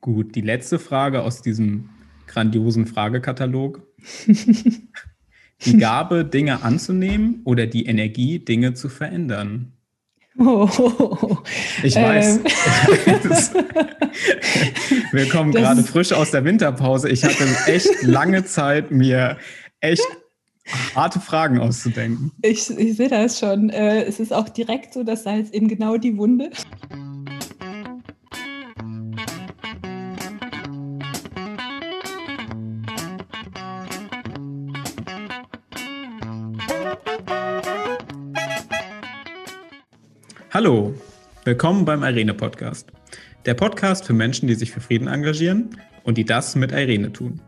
Gut, die letzte Frage aus diesem grandiosen Fragekatalog. die Gabe, Dinge anzunehmen oder die Energie, Dinge zu verändern? Oh, ich weiß. Ähm. Wir kommen das gerade frisch aus der Winterpause. Ich hatte echt lange Zeit, mir echt harte Fragen auszudenken. Ich, ich sehe das schon. Äh, es ist auch direkt so das Salz in genau die Wunde. Hallo, willkommen beim Irene Podcast. Der Podcast für Menschen, die sich für Frieden engagieren und die das mit Irene tun.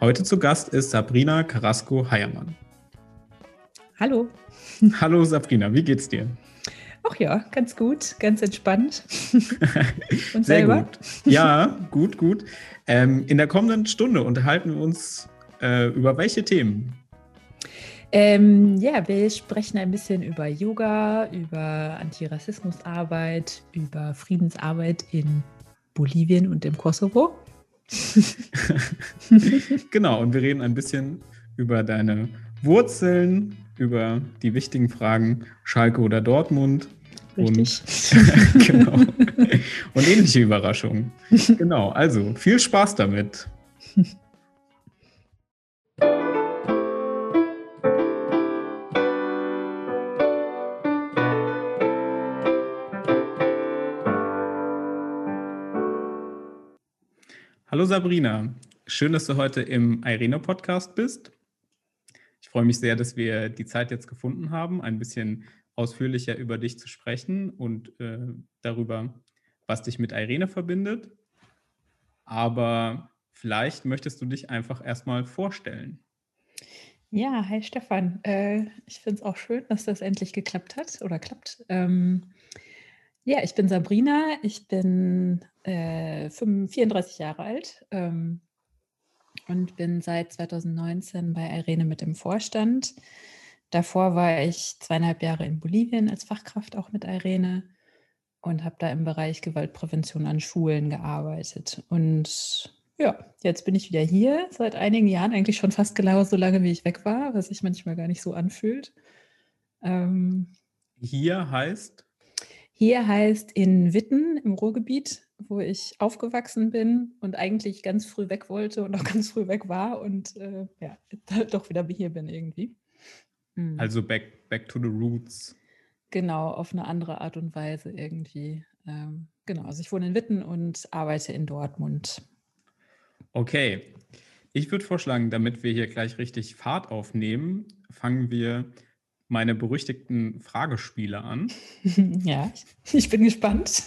Heute zu Gast ist Sabrina Carrasco-Heiermann. Hallo. Hallo Sabrina, wie geht's dir? Ach ja, ganz gut, ganz entspannt. Und Sehr selber? gut. Ja, gut, gut. Ähm, in der kommenden Stunde unterhalten wir uns äh, über welche Themen? Ähm, ja, wir sprechen ein bisschen über Yoga, über Antirassismusarbeit, über Friedensarbeit in Bolivien und im Kosovo. genau, und wir reden ein bisschen über deine Wurzeln, über die wichtigen Fragen Schalke oder Dortmund. Richtig. Und, genau. und ähnliche Überraschungen. Genau, also viel Spaß damit. Hallo Sabrina, schön, dass du heute im Irene-Podcast bist. Ich freue mich sehr, dass wir die Zeit jetzt gefunden haben, ein bisschen ausführlicher über dich zu sprechen und äh, darüber, was dich mit Irene verbindet. Aber vielleicht möchtest du dich einfach erstmal vorstellen. Ja, hi Stefan. Äh, ich finde es auch schön, dass das endlich geklappt hat oder klappt. Ähm, ja, ich bin Sabrina, ich bin äh, 34 Jahre alt ähm, und bin seit 2019 bei Irene mit im Vorstand. Davor war ich zweieinhalb Jahre in Bolivien als Fachkraft auch mit Irene und habe da im Bereich Gewaltprävention an Schulen gearbeitet. Und ja, jetzt bin ich wieder hier, seit einigen Jahren, eigentlich schon fast genau so lange, wie ich weg war, was sich manchmal gar nicht so anfühlt. Ähm, hier heißt? Hier heißt in Witten im Ruhrgebiet, wo ich aufgewachsen bin und eigentlich ganz früh weg wollte und auch ganz früh weg war und äh, ja, doch wieder hier bin irgendwie. Mhm. Also back, back to the roots. Genau, auf eine andere Art und Weise irgendwie. Ähm, genau, also ich wohne in Witten und arbeite in Dortmund. Okay, ich würde vorschlagen, damit wir hier gleich richtig Fahrt aufnehmen, fangen wir meine berüchtigten Fragespiele an. Ja, ich bin gespannt.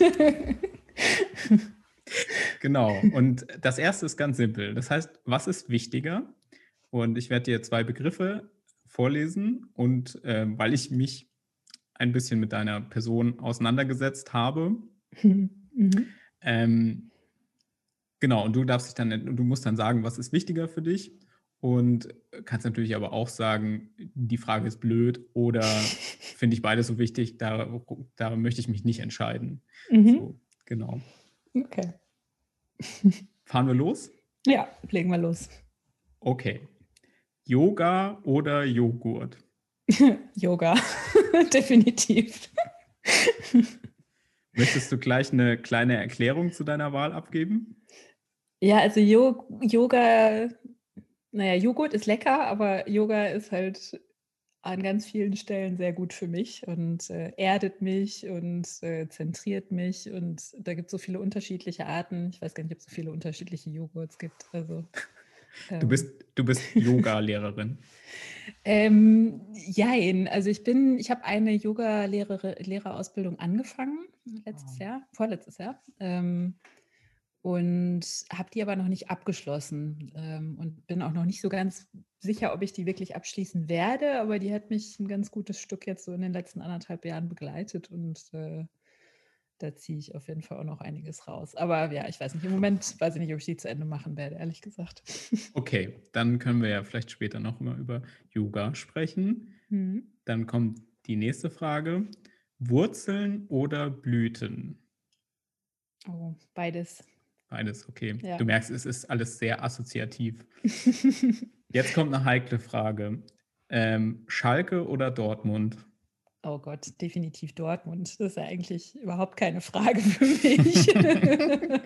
genau. Und das erste ist ganz simpel. Das heißt, was ist wichtiger? Und ich werde dir zwei Begriffe vorlesen. Und äh, weil ich mich ein bisschen mit deiner Person auseinandergesetzt habe, mhm. ähm, genau, und du darfst dich dann, du musst dann sagen, was ist wichtiger für dich. Und kannst natürlich aber auch sagen, die Frage ist blöd oder finde ich beides so wichtig, da, da möchte ich mich nicht entscheiden. Mhm. So, genau. Okay. Fahren wir los? Ja, legen wir los. Okay. Yoga oder Joghurt? Yoga, definitiv. Möchtest du gleich eine kleine Erklärung zu deiner Wahl abgeben? Ja, also Yo Yoga naja, Joghurt ist lecker, aber Yoga ist halt an ganz vielen Stellen sehr gut für mich und äh, erdet mich und äh, zentriert mich. Und da gibt es so viele unterschiedliche Arten. Ich weiß gar nicht, ob es so viele unterschiedliche Joghurts gibt. Also, ähm, du bist, du bist Yoga-Lehrerin. ähm, jein. Also ich bin, ich habe eine Yoga-Lehrerausbildung angefangen letztes Jahr, vorletztes Jahr. Ähm, und habe die aber noch nicht abgeschlossen ähm, und bin auch noch nicht so ganz sicher, ob ich die wirklich abschließen werde, aber die hat mich ein ganz gutes Stück jetzt so in den letzten anderthalb Jahren begleitet und äh, da ziehe ich auf jeden Fall auch noch einiges raus. Aber ja, ich weiß nicht, im Moment weiß ich nicht, ob ich die zu Ende machen werde, ehrlich gesagt. Okay, dann können wir ja vielleicht später noch mal über Yoga sprechen. Mhm. Dann kommt die nächste Frage. Wurzeln oder Blüten? Oh, beides. Beides, okay. Ja. Du merkst, es ist alles sehr assoziativ. Jetzt kommt eine heikle Frage. Ähm, Schalke oder Dortmund? Oh Gott, definitiv Dortmund. Das ist ja eigentlich überhaupt keine Frage für mich.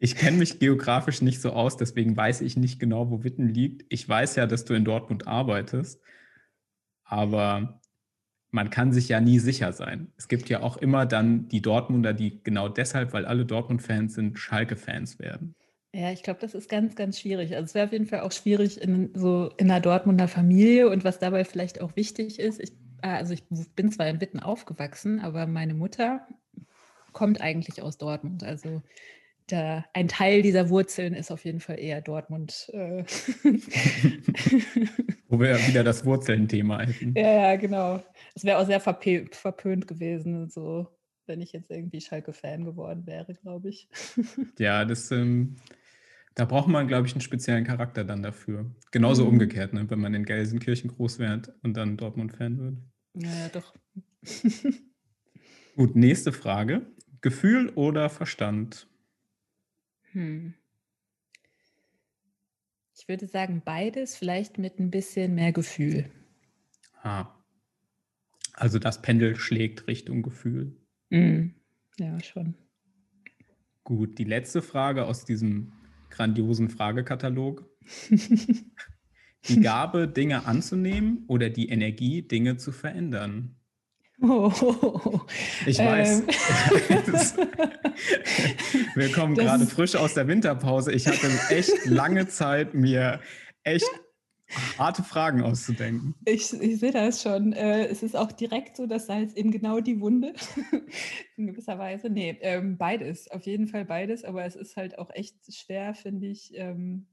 Ich kenne mich geografisch nicht so aus, deswegen weiß ich nicht genau, wo Witten liegt. Ich weiß ja, dass du in Dortmund arbeitest, aber man kann sich ja nie sicher sein. Es gibt ja auch immer dann die Dortmunder, die genau deshalb, weil alle Dortmund-Fans sind, Schalke-Fans werden. Ja, ich glaube, das ist ganz, ganz schwierig. Also es wäre auf jeden Fall auch schwierig in so in einer Dortmunder Familie und was dabei vielleicht auch wichtig ist. Ich, ah, also ich bin zwar in Witten aufgewachsen, aber meine Mutter kommt eigentlich aus Dortmund. Also da, ein Teil dieser Wurzeln ist auf jeden Fall eher Dortmund. Äh. Wo wir wieder das Wurzeln-Thema hätten. Ja, ja, genau. Es wäre auch sehr verpönt gewesen, so wenn ich jetzt irgendwie Schalke-Fan geworden wäre, glaube ich. ja, das, ähm, da braucht man, glaube ich, einen speziellen Charakter dann dafür. Genauso mhm. umgekehrt, ne? wenn man in Gelsenkirchen groß wird und dann Dortmund-Fan wird. Ja, ja, doch. Gut, nächste Frage. Gefühl oder Verstand? Hm. Ich würde sagen, beides, vielleicht mit ein bisschen mehr Gefühl. Ah. Also das Pendel schlägt Richtung Gefühl. Mm. Ja, schon. Gut, die letzte Frage aus diesem grandiosen Fragekatalog. die Gabe, Dinge anzunehmen oder die Energie, Dinge zu verändern? Oh, ich weiß. Ähm. Wir kommen das gerade frisch aus der Winterpause. Ich hatte echt lange Zeit, mir echt harte Fragen auszudenken. Ich, ich sehe das schon. Äh, es ist auch direkt so das Salz in genau die Wunde. in gewisser Weise. Nee, ähm, beides. Auf jeden Fall beides. Aber es ist halt auch echt schwer, finde ich. Ähm,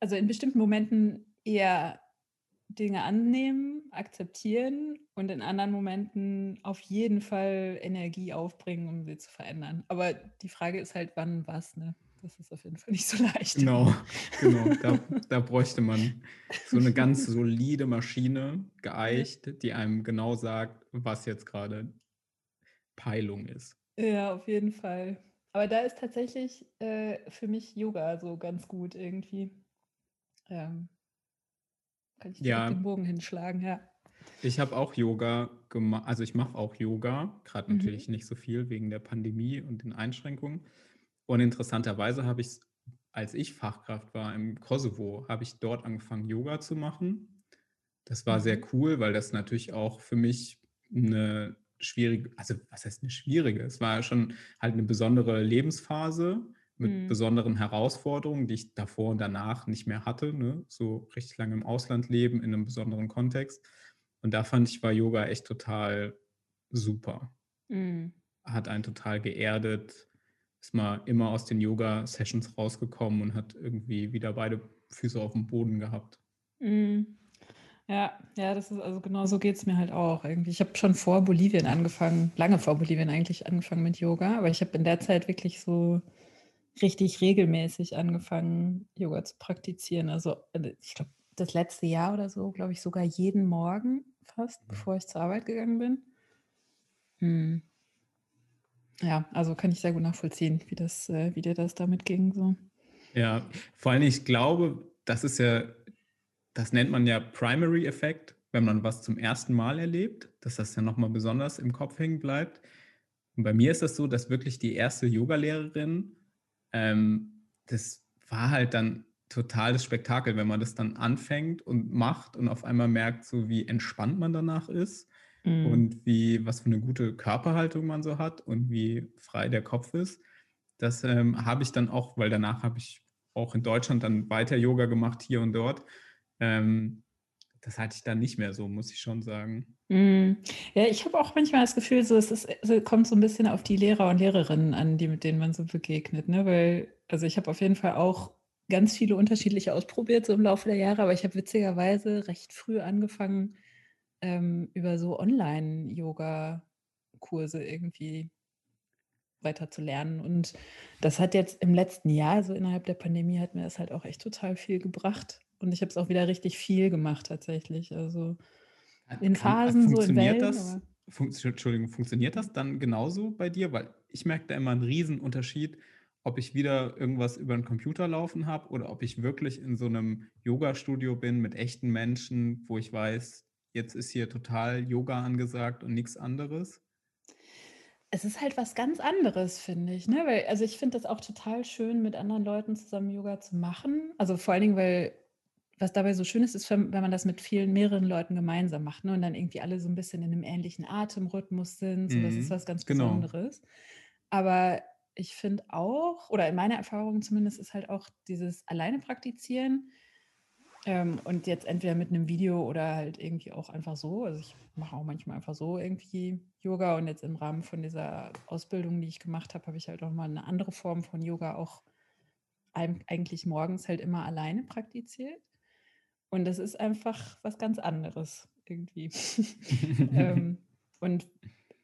also in bestimmten Momenten eher Dinge annehmen, akzeptieren und in anderen Momenten auf jeden Fall Energie aufbringen, um sie zu verändern. Aber die Frage ist halt, wann was, ne? Das ist auf jeden Fall nicht so leicht. Genau, genau. Da, da bräuchte man so eine ganz solide Maschine, geeicht, die einem genau sagt, was jetzt gerade Peilung ist. Ja, auf jeden Fall. Aber da ist tatsächlich äh, für mich Yoga so ganz gut irgendwie. Ähm, kann ich ja. den Bogen hinschlagen, ja. Ich habe auch Yoga gemacht, also ich mache auch Yoga, gerade mhm. natürlich nicht so viel wegen der Pandemie und den Einschränkungen. Und interessanterweise habe ich, als ich Fachkraft war im Kosovo, habe ich dort angefangen, Yoga zu machen. Das war mhm. sehr cool, weil das natürlich auch für mich eine schwierige, also was heißt eine schwierige? Es war schon halt eine besondere Lebensphase mit mhm. besonderen Herausforderungen, die ich davor und danach nicht mehr hatte. Ne? So richtig lange im Ausland leben, in einem besonderen Kontext. Und da fand ich, war Yoga echt total super. Mhm. Hat einen total geerdet, ist mal immer aus den Yoga-Sessions rausgekommen und hat irgendwie wieder beide Füße auf dem Boden gehabt. Mhm. Ja, ja, das ist also genau so geht es mir halt auch irgendwie. Ich habe schon vor Bolivien angefangen, lange vor Bolivien eigentlich angefangen mit Yoga, aber ich habe in der Zeit wirklich so richtig regelmäßig angefangen, Yoga zu praktizieren. Also äh, ich glaube, das letzte Jahr oder so, glaube ich, sogar jeden Morgen fast, mhm. bevor ich zur Arbeit gegangen bin. Hm. Ja, also kann ich sehr gut nachvollziehen, wie, das, äh, wie dir das damit ging. So. Ja, vor allem, ich glaube, das ist ja, das nennt man ja Primary Effekt, wenn man was zum ersten Mal erlebt, dass das ja nochmal besonders im Kopf hängen bleibt. Und bei mir ist das so, dass wirklich die erste Yogalehrerin ähm, das war halt dann total das Spektakel, wenn man das dann anfängt und macht und auf einmal merkt, so wie entspannt man danach ist mhm. und wie, was für eine gute Körperhaltung man so hat und wie frei der Kopf ist. Das ähm, habe ich dann auch, weil danach habe ich auch in Deutschland dann weiter Yoga gemacht, hier und dort. Ähm, das hatte ich dann nicht mehr so, muss ich schon sagen. Mm. Ja, ich habe auch manchmal das Gefühl, so, es, ist, es kommt so ein bisschen auf die Lehrer und Lehrerinnen an, die, mit denen man so begegnet. Ne? Weil, also ich habe auf jeden Fall auch ganz viele unterschiedliche ausprobiert, so im Laufe der Jahre, aber ich habe witzigerweise recht früh angefangen, ähm, über so Online-Yoga-Kurse irgendwie weiter zu lernen. Und das hat jetzt im letzten Jahr, so innerhalb der Pandemie, hat mir das halt auch echt total viel gebracht. Und ich habe es auch wieder richtig viel gemacht tatsächlich. Also in Phasen, so in Wellen. Das, fun Entschuldigung, funktioniert das dann genauso bei dir? Weil ich merke da immer einen riesen Unterschied, ob ich wieder irgendwas über den Computer laufen habe oder ob ich wirklich in so einem Yoga-Studio bin mit echten Menschen, wo ich weiß, jetzt ist hier total Yoga angesagt und nichts anderes. Es ist halt was ganz anderes, finde ich. Ne? Weil, also ich finde das auch total schön, mit anderen Leuten zusammen Yoga zu machen. Also vor allen Dingen, weil was dabei so schön ist, ist, wenn man das mit vielen, mehreren Leuten gemeinsam macht ne? und dann irgendwie alle so ein bisschen in einem ähnlichen Atemrhythmus sind. So, das ist mhm, was ganz genau. Besonderes. Aber ich finde auch, oder in meiner Erfahrung zumindest, ist halt auch dieses alleine praktizieren ähm, und jetzt entweder mit einem Video oder halt irgendwie auch einfach so. Also ich mache auch manchmal einfach so irgendwie Yoga und jetzt im Rahmen von dieser Ausbildung, die ich gemacht habe, habe ich halt auch mal eine andere Form von Yoga auch eigentlich morgens halt immer alleine praktiziert. Und das ist einfach was ganz anderes irgendwie. ähm, und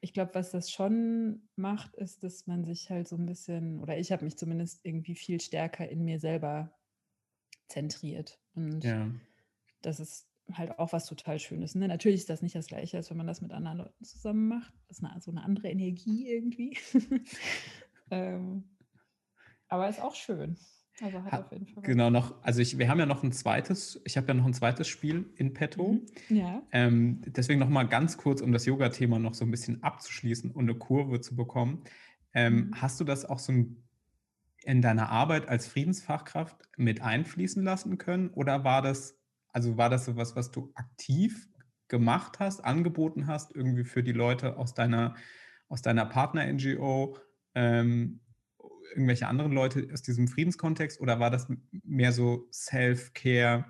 ich glaube, was das schon macht, ist, dass man sich halt so ein bisschen, oder ich habe mich zumindest irgendwie viel stärker in mir selber zentriert. Und ja. das ist halt auch was total Schönes. Ne? Natürlich ist das nicht das Gleiche, als wenn man das mit anderen Leuten zusammen macht. Das ist eine, so eine andere Energie irgendwie. ähm, aber ist auch schön. Also hat ha, auf jeden Fall. Genau, noch, also ich, wir haben ja noch ein zweites, ich habe ja noch ein zweites Spiel in petto. Mhm, ja. Ähm, deswegen noch mal ganz kurz, um das Yoga-Thema noch so ein bisschen abzuschließen und eine Kurve zu bekommen. Ähm, mhm. Hast du das auch so in deiner Arbeit als Friedensfachkraft mit einfließen lassen können? Oder war das, also war das so was, was du aktiv gemacht hast, angeboten hast, irgendwie für die Leute aus deiner, aus deiner Partner-NGO? Ähm, irgendwelche anderen Leute aus diesem Friedenskontext oder war das mehr so Self-Care,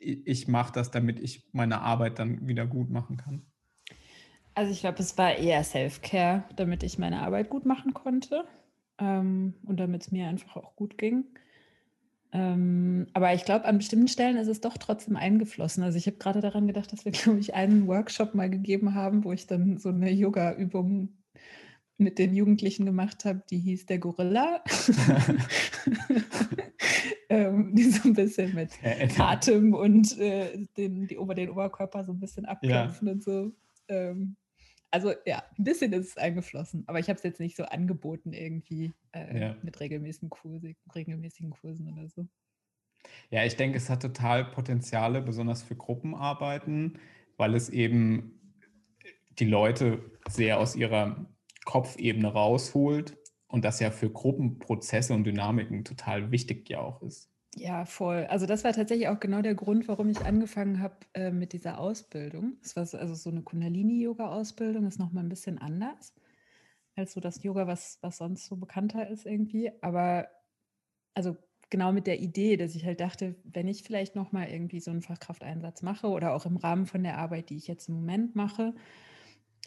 ich mache das, damit ich meine Arbeit dann wieder gut machen kann? Also ich glaube, es war eher Self-Care, damit ich meine Arbeit gut machen konnte ähm, und damit es mir einfach auch gut ging. Ähm, aber ich glaube, an bestimmten Stellen ist es doch trotzdem eingeflossen. Also ich habe gerade daran gedacht, dass wir, glaube ich, einen Workshop mal gegeben haben, wo ich dann so eine Yoga-Übung mit den Jugendlichen gemacht habe, die hieß der Gorilla. ähm, die so ein bisschen mit Atem und äh, den, die, den Oberkörper so ein bisschen abklopfen ja. und so. Ähm, also ja, ein bisschen ist es eingeflossen, aber ich habe es jetzt nicht so angeboten irgendwie äh, ja. mit regelmäßigen, Kurse, regelmäßigen Kursen oder so. Ja, ich denke, es hat total Potenziale, besonders für Gruppenarbeiten, weil es eben die Leute sehr aus ihrer Kopfebene rausholt und das ja für Gruppenprozesse und Dynamiken total wichtig ja auch ist. Ja, voll. Also das war tatsächlich auch genau der Grund, warum ich angefangen habe äh, mit dieser Ausbildung. Das war so, also so eine Kundalini-Yoga-Ausbildung, ist nochmal ein bisschen anders als so das Yoga, was, was sonst so bekannter ist irgendwie. Aber also genau mit der Idee, dass ich halt dachte, wenn ich vielleicht nochmal irgendwie so einen Fachkrafteinsatz mache oder auch im Rahmen von der Arbeit, die ich jetzt im Moment mache,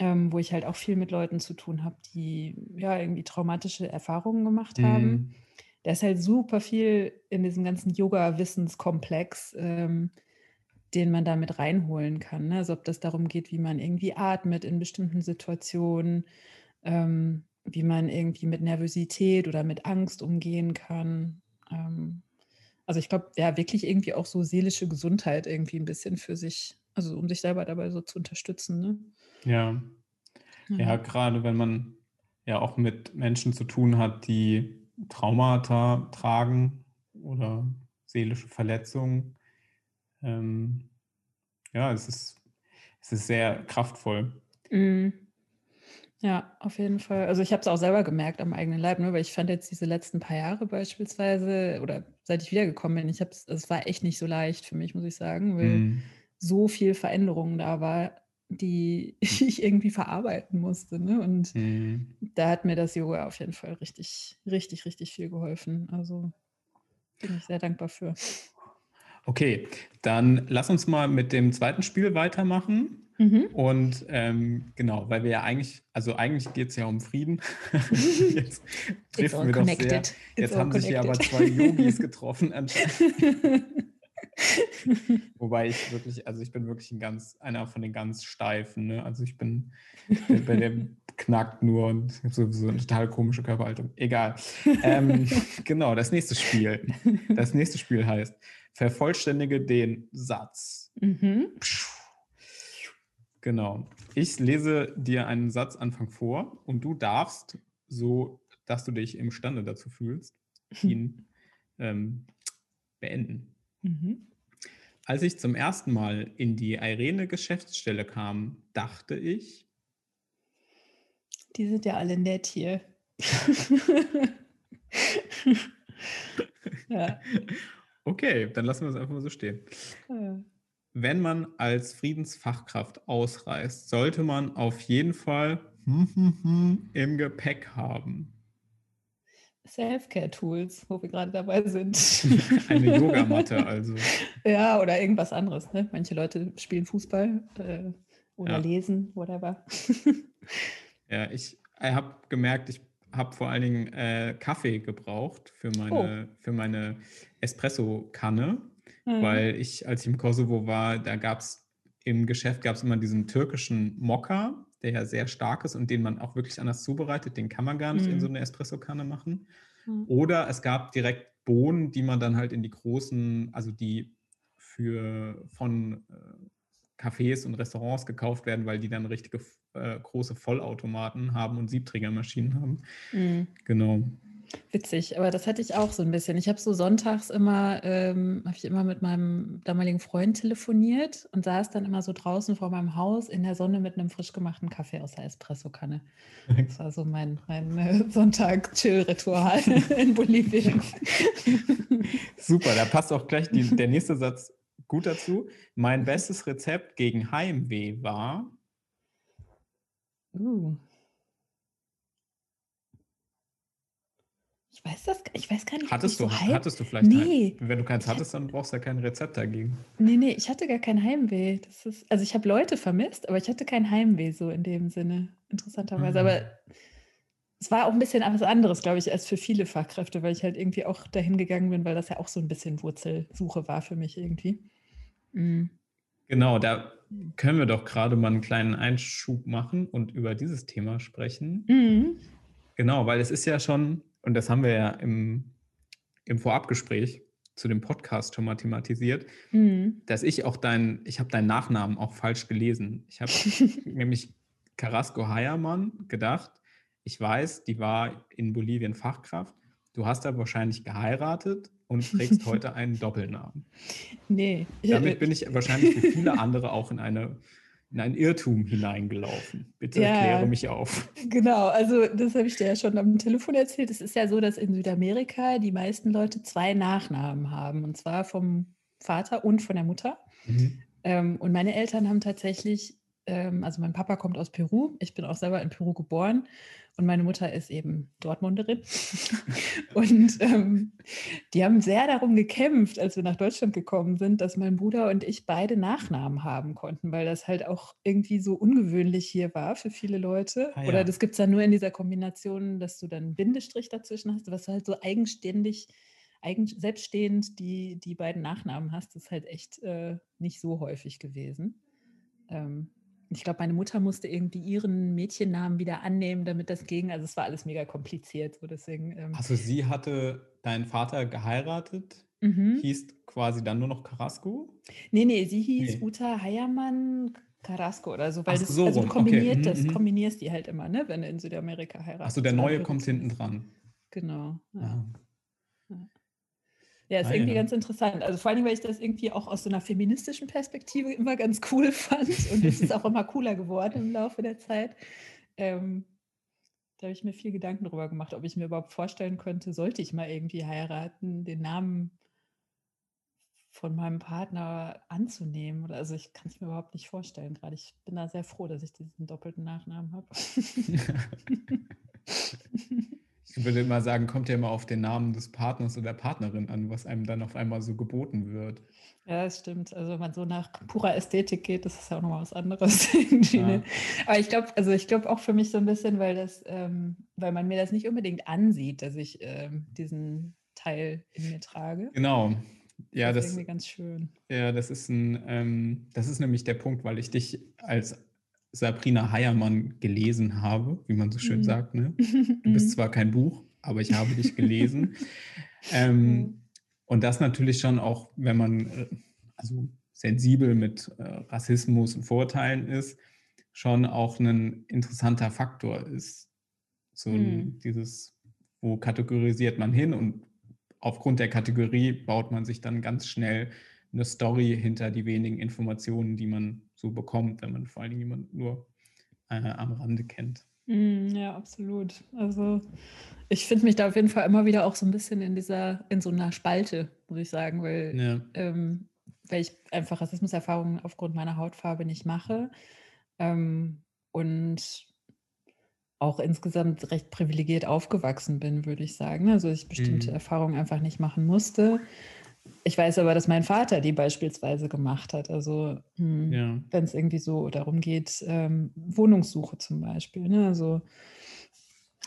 ähm, wo ich halt auch viel mit Leuten zu tun habe, die ja irgendwie traumatische Erfahrungen gemacht mhm. haben. Da ist halt super viel in diesem ganzen Yoga-Wissenskomplex, ähm, den man da mit reinholen kann. Ne? Also ob das darum geht, wie man irgendwie atmet in bestimmten Situationen, ähm, wie man irgendwie mit Nervosität oder mit Angst umgehen kann. Ähm, also ich glaube, ja, wirklich irgendwie auch so seelische Gesundheit irgendwie ein bisschen für sich, also um sich selber dabei so zu unterstützen. Ne? Ja. Ja, mhm. gerade wenn man ja auch mit Menschen zu tun hat, die Traumata tragen oder seelische Verletzungen. Ähm, ja, es ist, es ist sehr kraftvoll. Mhm. Ja, auf jeden Fall. Also ich habe es auch selber gemerkt am eigenen Leib, ne? weil ich fand jetzt diese letzten paar Jahre beispielsweise oder seit ich wiedergekommen bin, ich habe es war echt nicht so leicht für mich, muss ich sagen, weil mhm. So viel Veränderung da war die ich irgendwie verarbeiten musste. Ne? Und mhm. da hat mir das Yoga auf jeden Fall richtig, richtig, richtig viel geholfen. Also bin ich sehr dankbar für. Okay, dann lass uns mal mit dem zweiten Spiel weitermachen. Mhm. Und ähm, genau, weil wir ja eigentlich, also eigentlich geht es ja um Frieden. jetzt trifft wir doch sehr. It's jetzt haben connected. sich ja aber zwei Yogis getroffen. Wobei ich wirklich, also ich bin wirklich ein ganz, einer von den ganz steifen. Ne? Also ich bin, bei dem knackt nur und ich habe sowieso eine total komische Körperhaltung. Egal. Ähm, genau, das nächste Spiel. Das nächste Spiel heißt Vervollständige den Satz. Mhm. Genau. Ich lese dir einen Satzanfang vor und du darfst so, dass du dich imstande dazu fühlst, ihn ähm, beenden. Mhm. Als ich zum ersten Mal in die Irene-Geschäftsstelle kam, dachte ich. Die sind ja alle nett hier. ja. Okay, dann lassen wir es einfach mal so stehen. Ja. Wenn man als Friedensfachkraft ausreist, sollte man auf jeden Fall im Gepäck haben. Self-Care-Tools, wo wir gerade dabei sind. Eine Yogamatte also. Ja, oder irgendwas anderes. Ne? Manche Leute spielen Fußball äh, oder ja. lesen, whatever. ja, ich, ich habe gemerkt, ich habe vor allen Dingen äh, Kaffee gebraucht für meine, oh. für meine Espresso-Kanne, mhm. weil ich, als ich im Kosovo war, da gab es im Geschäft gab es immer diesen türkischen Mokka, der ja sehr stark ist und den man auch wirklich anders zubereitet. Den kann man gar nicht mhm. in so eine Espressokanne machen. Mhm. Oder es gab direkt Bohnen, die man dann halt in die großen, also die für von äh, Cafés und Restaurants gekauft werden, weil die dann richtige äh, große Vollautomaten haben und Siebträgermaschinen haben. Mhm. Genau. Witzig, aber das hatte ich auch so ein bisschen. Ich habe so sonntags immer, ähm, habe ich immer mit meinem damaligen Freund telefoniert und saß dann immer so draußen vor meinem Haus in der Sonne mit einem frisch gemachten Kaffee aus der Espressokanne. Das war so mein, mein äh, Sonntag-Chill-Ritual in Bolivien. Super, da passt auch gleich die, der nächste Satz gut dazu. Mein bestes Rezept gegen Heimweh war. Uh. Ich weiß das, ich weiß gar nicht. Hattest du, so hattest du vielleicht nee. Heim, wenn du keins hattest, dann brauchst du ja kein Rezept dagegen. Nee, nee, ich hatte gar kein Heimweh. Das ist, also ich habe Leute vermisst, aber ich hatte kein Heimweh so in dem Sinne, interessanterweise. Mhm. Aber es war auch ein bisschen was anderes, glaube ich, als für viele Fachkräfte, weil ich halt irgendwie auch dahin gegangen bin, weil das ja auch so ein bisschen Wurzelsuche war für mich irgendwie. Mhm. Genau, da können wir doch gerade mal einen kleinen Einschub machen und über dieses Thema sprechen. Mhm. Genau, weil es ist ja schon und das haben wir ja im, im Vorabgespräch zu dem Podcast schon mal thematisiert, mhm. dass ich auch deinen, ich habe deinen Nachnamen auch falsch gelesen. Ich habe nämlich Carrasco Heiermann gedacht, ich weiß, die war in Bolivien Fachkraft. Du hast da wahrscheinlich geheiratet und trägst heute einen Doppelnamen. Nee. Damit bin ich wahrscheinlich wie viele andere auch in eine in ein Irrtum hineingelaufen. Bitte ja, erkläre mich auf. Genau, also das habe ich dir ja schon am Telefon erzählt. Es ist ja so, dass in Südamerika die meisten Leute zwei Nachnamen haben, und zwar vom Vater und von der Mutter. Mhm. Ähm, und meine Eltern haben tatsächlich, ähm, also mein Papa kommt aus Peru, ich bin auch selber in Peru geboren und meine Mutter ist eben Dortmunderin. und ähm, die haben sehr darum gekämpft, als wir nach Deutschland gekommen sind, dass mein Bruder und ich beide Nachnamen haben konnten, weil das halt auch irgendwie so ungewöhnlich hier war für viele Leute. Ah, ja. Oder das gibt es dann nur in dieser Kombination, dass du dann einen Bindestrich dazwischen hast, was halt so eigenständig eigen, selbststehend die, die beiden Nachnamen hast, ist halt echt äh, nicht so häufig gewesen. Ähm, ich glaube, meine Mutter musste irgendwie ihren Mädchennamen wieder annehmen, damit das ging. Also es war alles mega kompliziert. So deswegen, ähm also sie hatte deinen Vater geheiratet, mhm. hieß quasi dann nur noch Carrasco? Nee, nee, sie hieß nee. Uta Heiermann Carrasco oder so, weil Ach, das so, also kombiniert okay. das, mhm, mhm. kombinierst die halt immer, ne, wenn du in Südamerika heiratest. Achso, der neue kommt hinten dran. Genau. Ja. Ah. Ja. Ist ah, irgendwie ja. ganz interessant. Also vor allem, weil ich das irgendwie auch aus so einer feministischen Perspektive immer ganz cool fand. Und es ist auch immer cooler geworden im Laufe der Zeit. Ähm, da habe ich mir viel Gedanken darüber gemacht, ob ich mir überhaupt vorstellen könnte, sollte ich mal irgendwie heiraten, den Namen von meinem Partner anzunehmen. Also ich kann es mir überhaupt nicht vorstellen gerade. Ich bin da sehr froh, dass ich diesen doppelten Nachnamen habe. Ich würde immer sagen, kommt ja immer auf den Namen des Partners oder der Partnerin an, was einem dann auf einmal so geboten wird. Ja, das stimmt. Also wenn man so nach purer Ästhetik geht, das ist ja auch nochmal was anderes. ja. Ne? Aber ich glaube, also ich glaube auch für mich so ein bisschen, weil das, ähm, weil man mir das nicht unbedingt ansieht, dass ich ähm, diesen Teil in mir trage. Genau. Ja, das ist irgendwie ganz schön. Ja, das ist ein, ähm, das ist nämlich der Punkt, weil ich dich als Sabrina Heiermann gelesen habe, wie man so schön mhm. sagt. Ne? Du bist zwar kein Buch, aber ich habe dich gelesen. ähm, und das natürlich schon auch, wenn man äh, also sensibel mit äh, Rassismus und Vorurteilen ist, schon auch ein interessanter Faktor ist. So hm. dieses, wo kategorisiert man hin und aufgrund der Kategorie baut man sich dann ganz schnell eine Story hinter die wenigen Informationen, die man so bekommt, wenn man vor allen Dingen jemanden nur äh, am Rande kennt. Hm, ja, absolut. Also ich finde mich da auf jeden Fall immer wieder auch so ein bisschen in dieser, in so einer Spalte, muss ich sagen, weil, ja. ähm, weil ich einfach Rassismuserfahrungen aufgrund meiner Hautfarbe nicht mache. Ähm, und auch insgesamt recht privilegiert aufgewachsen bin, würde ich sagen. Also ich bestimmte mhm. Erfahrungen einfach nicht machen musste. Ich weiß aber, dass mein Vater die beispielsweise gemacht hat. Also hm, ja. wenn es irgendwie so darum geht, ähm, Wohnungssuche zum Beispiel. Ne? Also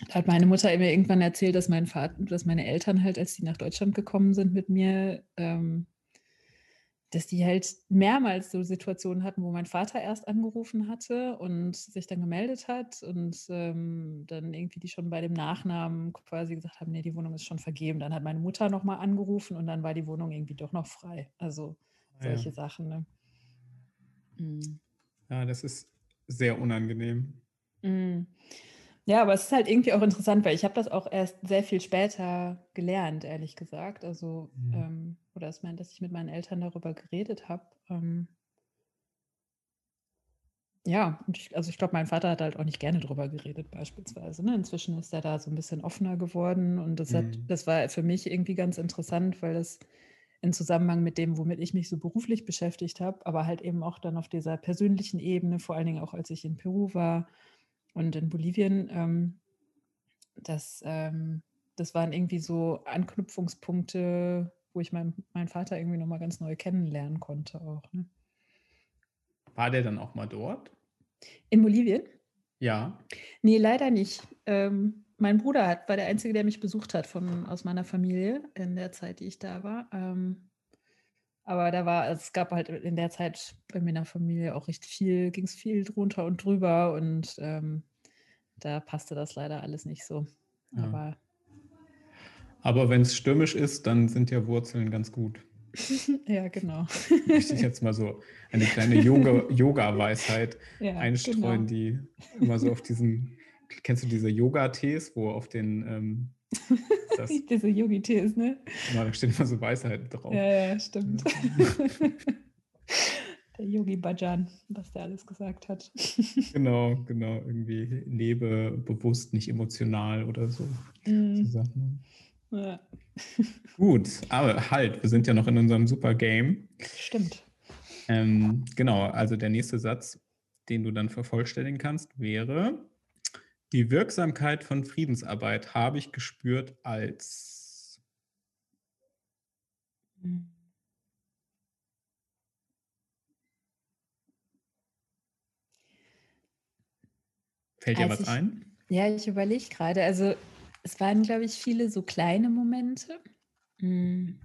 da hat meine Mutter mir irgendwann erzählt, dass mein Vater, dass meine Eltern halt, als sie nach Deutschland gekommen sind mit mir, ähm, dass die halt mehrmals so Situationen hatten, wo mein Vater erst angerufen hatte und sich dann gemeldet hat und ähm, dann irgendwie die schon bei dem Nachnamen quasi gesagt haben, nee, die Wohnung ist schon vergeben. Dann hat meine Mutter nochmal angerufen und dann war die Wohnung irgendwie doch noch frei. Also ah, solche ja. Sachen. Ne? Mhm. Ja, das ist sehr unangenehm. Mhm. Ja, aber es ist halt irgendwie auch interessant, weil ich habe das auch erst sehr viel später gelernt, ehrlich gesagt. Also, mhm. ähm, oder es meint, dass ich mit meinen Eltern darüber geredet habe. Ähm, ja, ich, also ich glaube, mein Vater hat halt auch nicht gerne darüber geredet, beispielsweise. Ne? Inzwischen ist er da so ein bisschen offener geworden und das, hat, mhm. das war für mich irgendwie ganz interessant, weil das in Zusammenhang mit dem, womit ich mich so beruflich beschäftigt habe, aber halt eben auch dann auf dieser persönlichen Ebene, vor allen Dingen auch als ich in Peru war und in Bolivien, ähm, das, ähm, das waren irgendwie so Anknüpfungspunkte, wo ich mein, meinen Vater irgendwie nochmal ganz neu kennenlernen konnte auch. Ne? War der dann auch mal dort? In Bolivien? Ja. Nee, leider nicht. Ähm, mein Bruder hat, war der Einzige, der mich besucht hat von, aus meiner Familie in der Zeit, die ich da war. Ähm, aber da war, es gab halt in der Zeit bei mir in der Familie auch recht viel, ging es viel drunter und drüber und ähm, da passte das leider alles nicht so. Ja. Aber, Aber wenn es stürmisch ist, dann sind ja Wurzeln ganz gut. ja, genau. Möchte ich jetzt mal so eine kleine Yoga-Weisheit ja, einstreuen, genau. die immer so auf diesen, kennst du diese Yoga-Tees, wo auf den ähm, das, Diese Yogi-Tees, ne? Ja, da steht immer so Weisheiten drauf. Ja, ja, stimmt. der Yogi Bhajan, was der alles gesagt hat. genau, genau. Irgendwie lebe bewusst, nicht emotional oder so. Mm. so ja. Gut, aber halt, wir sind ja noch in unserem super Game. Stimmt. Ähm, genau, also der nächste Satz, den du dann vervollständigen kannst, wäre: die Wirksamkeit von Friedensarbeit habe ich gespürt als Fällt dir als was ich, ein? Ja, ich überlege gerade. Also es waren, glaube ich, viele so kleine Momente. Hm.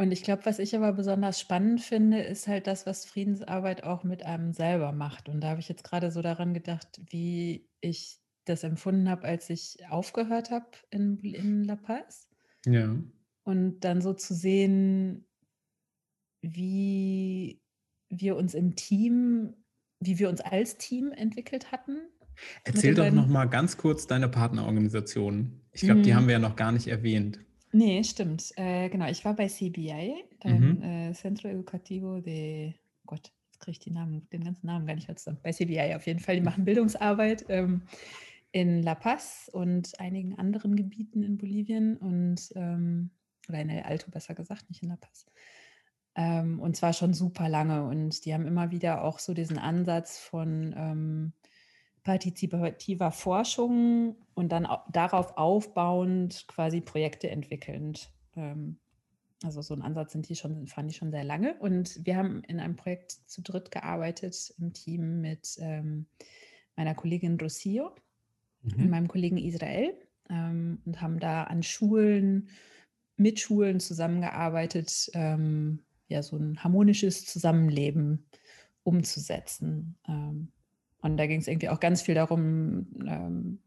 Und ich glaube, was ich aber besonders spannend finde, ist halt das, was Friedensarbeit auch mit einem selber macht. Und da habe ich jetzt gerade so daran gedacht, wie ich das empfunden habe, als ich aufgehört habe in, in La Paz. Ja. Und dann so zu sehen, wie wir uns im Team, wie wir uns als Team entwickelt hatten. Erzähl doch noch mal ganz kurz deine Partnerorganisation. Ich glaube, mhm. die haben wir ja noch gar nicht erwähnt. Nee, stimmt. Äh, genau, ich war bei CBI, dein mhm. äh, Centro Educativo de Gott, jetzt kriege ich die Namen, den ganzen Namen gar nicht mehr zusammen. Bei CBI auf jeden Fall, die machen Bildungsarbeit ähm, in La Paz und einigen anderen Gebieten in Bolivien und ähm, oder in El Alto besser gesagt, nicht in La Paz. Ähm, und zwar schon super lange und die haben immer wieder auch so diesen Ansatz von ähm, partizipativer Forschung und dann darauf aufbauend quasi Projekte entwickelnd. Ähm, also so ein Ansatz sind die schon, fand ich schon sehr lange. Und wir haben in einem Projekt zu dritt gearbeitet im Team mit ähm, meiner Kollegin Rocio mhm. und meinem Kollegen Israel ähm, und haben da an Schulen, mit Schulen zusammengearbeitet, ja, so ein harmonisches Zusammenleben umzusetzen. Und da ging es irgendwie auch ganz viel darum, ähm,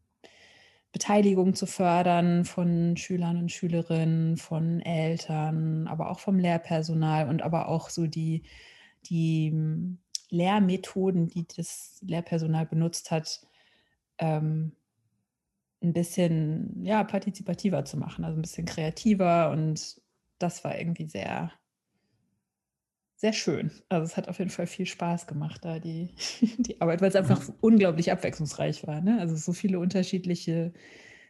Beteiligung zu fördern von Schülern und Schülerinnen, von Eltern, aber auch vom Lehrpersonal und aber auch so die, die hm, Lehrmethoden, die das Lehrpersonal benutzt hat, ähm, ein bisschen ja, partizipativer zu machen, also ein bisschen kreativer und das war irgendwie sehr, sehr schön. Also es hat auf jeden Fall viel Spaß gemacht, da die, die Arbeit, weil es einfach mhm. unglaublich abwechslungsreich war. Ne? Also so viele unterschiedliche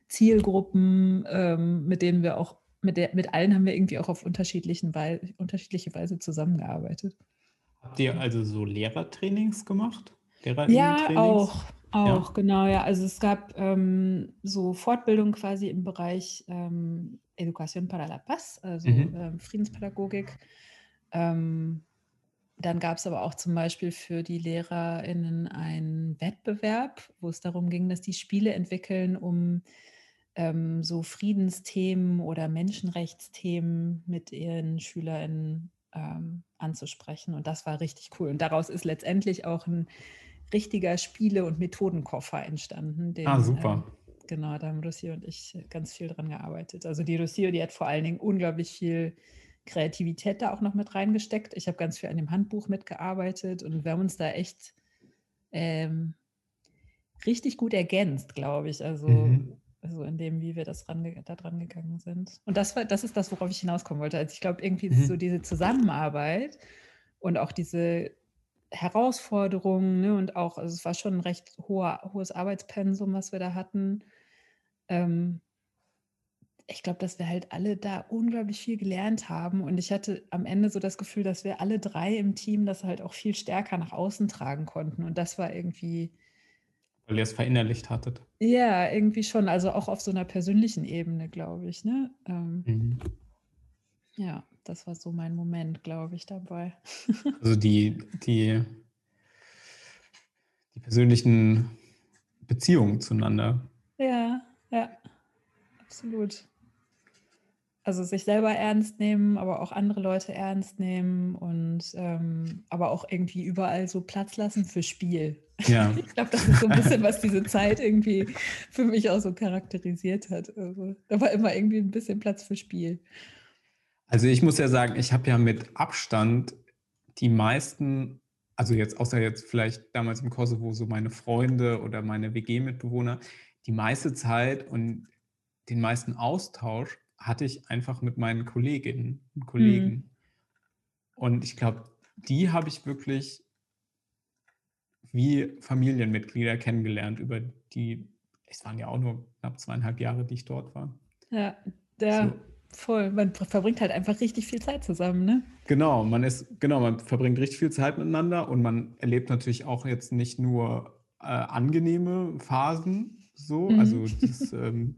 Zielgruppen, ähm, mit denen wir auch, mit, der, mit allen haben wir irgendwie auch auf unterschiedlichen Weise, unterschiedliche Weise zusammengearbeitet. Habt ihr also so Lehrertrainings gemacht? Ja, auch. Auch, ja. genau, ja. Also es gab ähm, so Fortbildung quasi im Bereich ähm, Educación para la Paz, also mhm. ähm, Friedenspädagogik. Ähm, dann gab es aber auch zum Beispiel für die LehrerInnen einen Wettbewerb, wo es darum ging, dass die Spiele entwickeln, um ähm, so Friedensthemen oder Menschenrechtsthemen mit ihren SchülerInnen ähm, anzusprechen. Und das war richtig cool. Und daraus ist letztendlich auch ein richtiger Spiele- und Methodenkoffer entstanden. Den, ah, super. Ähm, genau, da haben Lucio und ich ganz viel dran gearbeitet. Also die Lucio, die hat vor allen Dingen unglaublich viel Kreativität da auch noch mit reingesteckt. Ich habe ganz viel an dem Handbuch mitgearbeitet und wir haben uns da echt ähm, richtig gut ergänzt, glaube ich. Also, mhm. also in dem, wie wir das ran, da dran gegangen sind. Und das war, das ist das, worauf ich hinauskommen wollte. Also ich glaube, irgendwie mhm. so diese Zusammenarbeit und auch diese Herausforderungen ne, und auch, also es war schon ein recht hoher, hohes Arbeitspensum, was wir da hatten. Ähm, ich glaube, dass wir halt alle da unglaublich viel gelernt haben und ich hatte am Ende so das Gefühl, dass wir alle drei im Team das halt auch viel stärker nach außen tragen konnten und das war irgendwie. Weil ihr es verinnerlicht hattet. Ja, irgendwie schon, also auch auf so einer persönlichen Ebene, glaube ich. Ne? Ähm, mhm. Ja das war so mein Moment, glaube ich, dabei. Also die, die, die persönlichen Beziehungen zueinander. Ja, ja, absolut. Also sich selber ernst nehmen, aber auch andere Leute ernst nehmen und ähm, aber auch irgendwie überall so Platz lassen für Spiel. Ja. Ich glaube, das ist so ein bisschen, was diese Zeit irgendwie für mich auch so charakterisiert hat. Also, da war immer irgendwie ein bisschen Platz für Spiel. Also ich muss ja sagen, ich habe ja mit Abstand die meisten, also jetzt außer jetzt vielleicht damals im Kosovo so meine Freunde oder meine WG-Mitbewohner, die meiste Zeit und den meisten Austausch hatte ich einfach mit meinen Kolleginnen und Kollegen. Mhm. Und ich glaube, die habe ich wirklich wie Familienmitglieder kennengelernt über die, es waren ja auch nur knapp zweieinhalb Jahre, die ich dort war. Ja, der, so. Voll, man verbringt halt einfach richtig viel Zeit zusammen, ne? Genau, man ist, genau, man verbringt richtig viel Zeit miteinander und man erlebt natürlich auch jetzt nicht nur äh, angenehme Phasen so. Mhm. Also das ähm,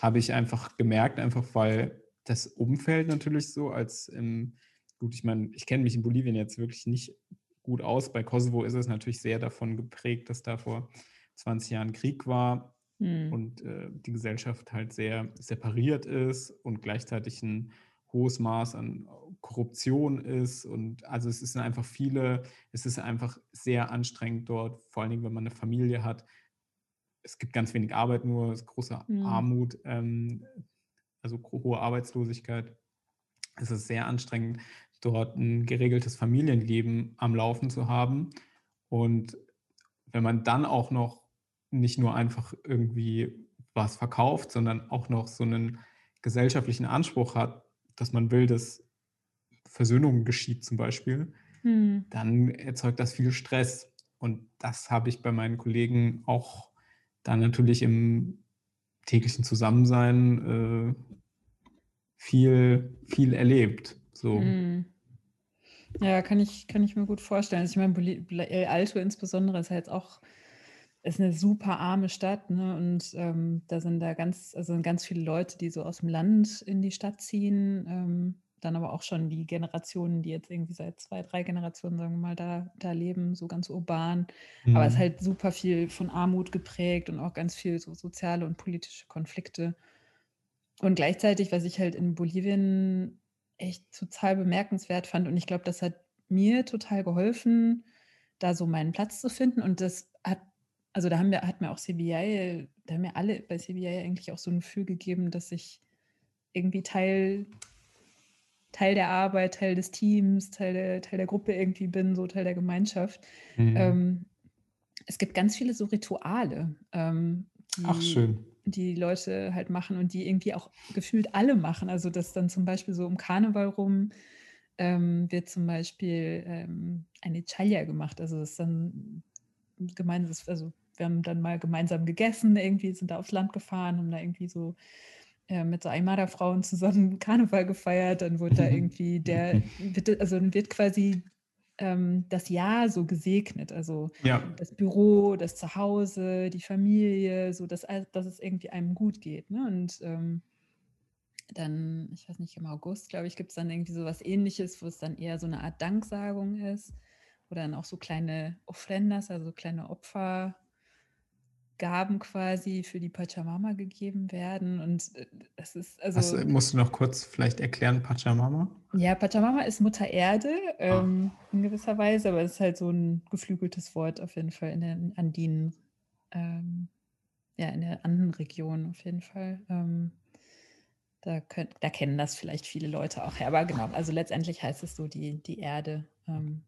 habe ich einfach gemerkt, einfach weil das Umfeld natürlich so als im, gut, ich meine, ich kenne mich in Bolivien jetzt wirklich nicht gut aus. Bei Kosovo ist es natürlich sehr davon geprägt, dass da vor 20 Jahren Krieg war mhm. und äh, die Gesellschaft halt sehr separiert ist und gleichzeitig ein hohes Maß an Korruption ist. Und also es sind einfach viele, es ist einfach sehr anstrengend dort, vor allen Dingen, wenn man eine Familie hat. Es gibt ganz wenig Arbeit nur, es ist große mhm. Armut, ähm, also hohe Arbeitslosigkeit. Es ist sehr anstrengend, dort ein geregeltes Familienleben am Laufen zu haben. Und wenn man dann auch noch nicht nur einfach irgendwie was verkauft, sondern auch noch so einen gesellschaftlichen Anspruch hat, dass man will, dass Versöhnung geschieht zum Beispiel, hm. dann erzeugt das viel Stress. Und das habe ich bei meinen Kollegen auch dann natürlich im täglichen Zusammensein äh, viel, viel erlebt. So. Hm. Ja, kann ich, kann ich mir gut vorstellen. Also ich meine, Alto insbesondere ist jetzt auch ist eine super arme Stadt, ne? Und ähm, da sind da ganz, also ganz viele Leute, die so aus dem Land in die Stadt ziehen. Ähm, dann aber auch schon die Generationen, die jetzt irgendwie seit zwei, drei Generationen, sagen wir mal, da, da leben, so ganz urban. Mhm. Aber es ist halt super viel von Armut geprägt und auch ganz viel so soziale und politische Konflikte. Und gleichzeitig, was ich halt in Bolivien echt total bemerkenswert fand, und ich glaube, das hat mir total geholfen, da so meinen Platz zu finden. Und das hat also da haben wir, hat mir auch CBI, da haben mir alle bei CBI eigentlich auch so ein Gefühl gegeben, dass ich irgendwie Teil, Teil der Arbeit, Teil des Teams, Teil der, Teil der Gruppe irgendwie bin, so Teil der Gemeinschaft. Mhm. Ähm, es gibt ganz viele so Rituale, ähm, Ach, die, schön. die Leute halt machen und die irgendwie auch gefühlt alle machen. Also dass dann zum Beispiel so um Karneval rum ähm, wird zum Beispiel ähm, eine Chaya gemacht. Also das ist dann gemeinsam, also wir haben dann mal gemeinsam gegessen, irgendwie sind da aufs Land gefahren, haben da irgendwie so mit so Aymara-Frauen zusammen Karneval gefeiert. Dann wurde da irgendwie der, also dann wird quasi ähm, das Jahr so gesegnet. Also Ja. das Büro, das Zuhause, die Familie, so dass, dass es irgendwie einem gut geht. Ne? Und ähm, dann, ich weiß nicht, im August, glaube ich, gibt es dann irgendwie so was ähnliches, wo es dann eher so eine Art Danksagung ist. Oder dann auch so kleine Ofrendas, also kleine Opfergaben quasi für die Pachamama gegeben werden. Und äh, das ist, also. Äh, musst du noch kurz vielleicht erklären, Pachamama? Ja, Pachamama ist Mutter Erde Ah. ähm, in gewisser Weise, aber es ist halt so ein geflügeltes Wort auf jeden Fall in den Andinen, ähm, ja, in der Andenregion auf jeden Fall. Ähm, da, könnt, da kennen das vielleicht viele Leute auch her, aber genau, also letztendlich heißt es so die, die Erde. Ähm,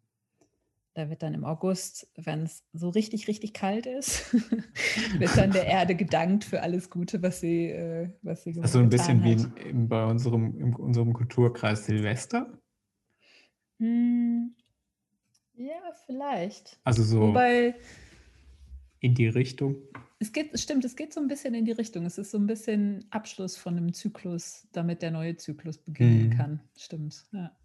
da wird dann im August, wenn es so richtig, richtig kalt ist, wird dann der Erde gedankt für alles Gute, was sie, äh, was sie Also ein bisschen wie hat. in, in, bei unserem, in unserem Kulturkreis Silvester. Hm, ja, vielleicht. Also so Wobei, in die Richtung. es geht, stimmt, es geht so ein bisschen in die Richtung. Es ist so ein bisschen Abschluss von einem Zyklus, damit der neue Zyklus beginnen Mhm. kann. Stimmt, ja.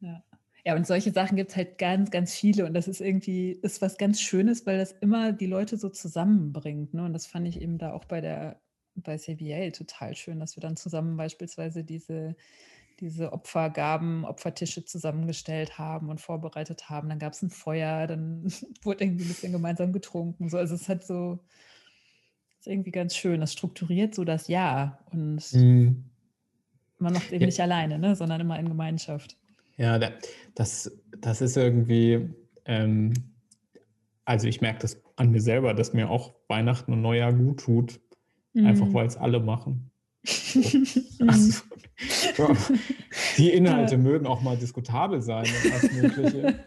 Ja, ja und solche Sachen gibt es halt ganz, ganz viele. Und das ist irgendwie, ist was ganz Schönes, weil das immer die Leute so zusammenbringt. Ne? Und das fand ich eben da auch bei der, bei CBL total schön, dass wir dann zusammen beispielsweise diese, diese Opfergaben, Opfertische zusammengestellt haben und vorbereitet haben. Dann gab es ein Feuer, dann wurde irgendwie ein bisschen gemeinsam getrunken. So, also es hat so, ist irgendwie ganz schön. Das strukturiert so das Jahr und Mhm. man macht eben Ja. nicht alleine, ne, sondern immer in Gemeinschaft. Ja, da- das, das ist irgendwie, ähm, also ich merke das an mir selber, dass mir auch Weihnachten und Neujahr gut tut, einfach Mhm. weil es alle machen. Mhm. Also, ja, die Inhalte mögen auch mal diskutabel sein und alles Mögliche.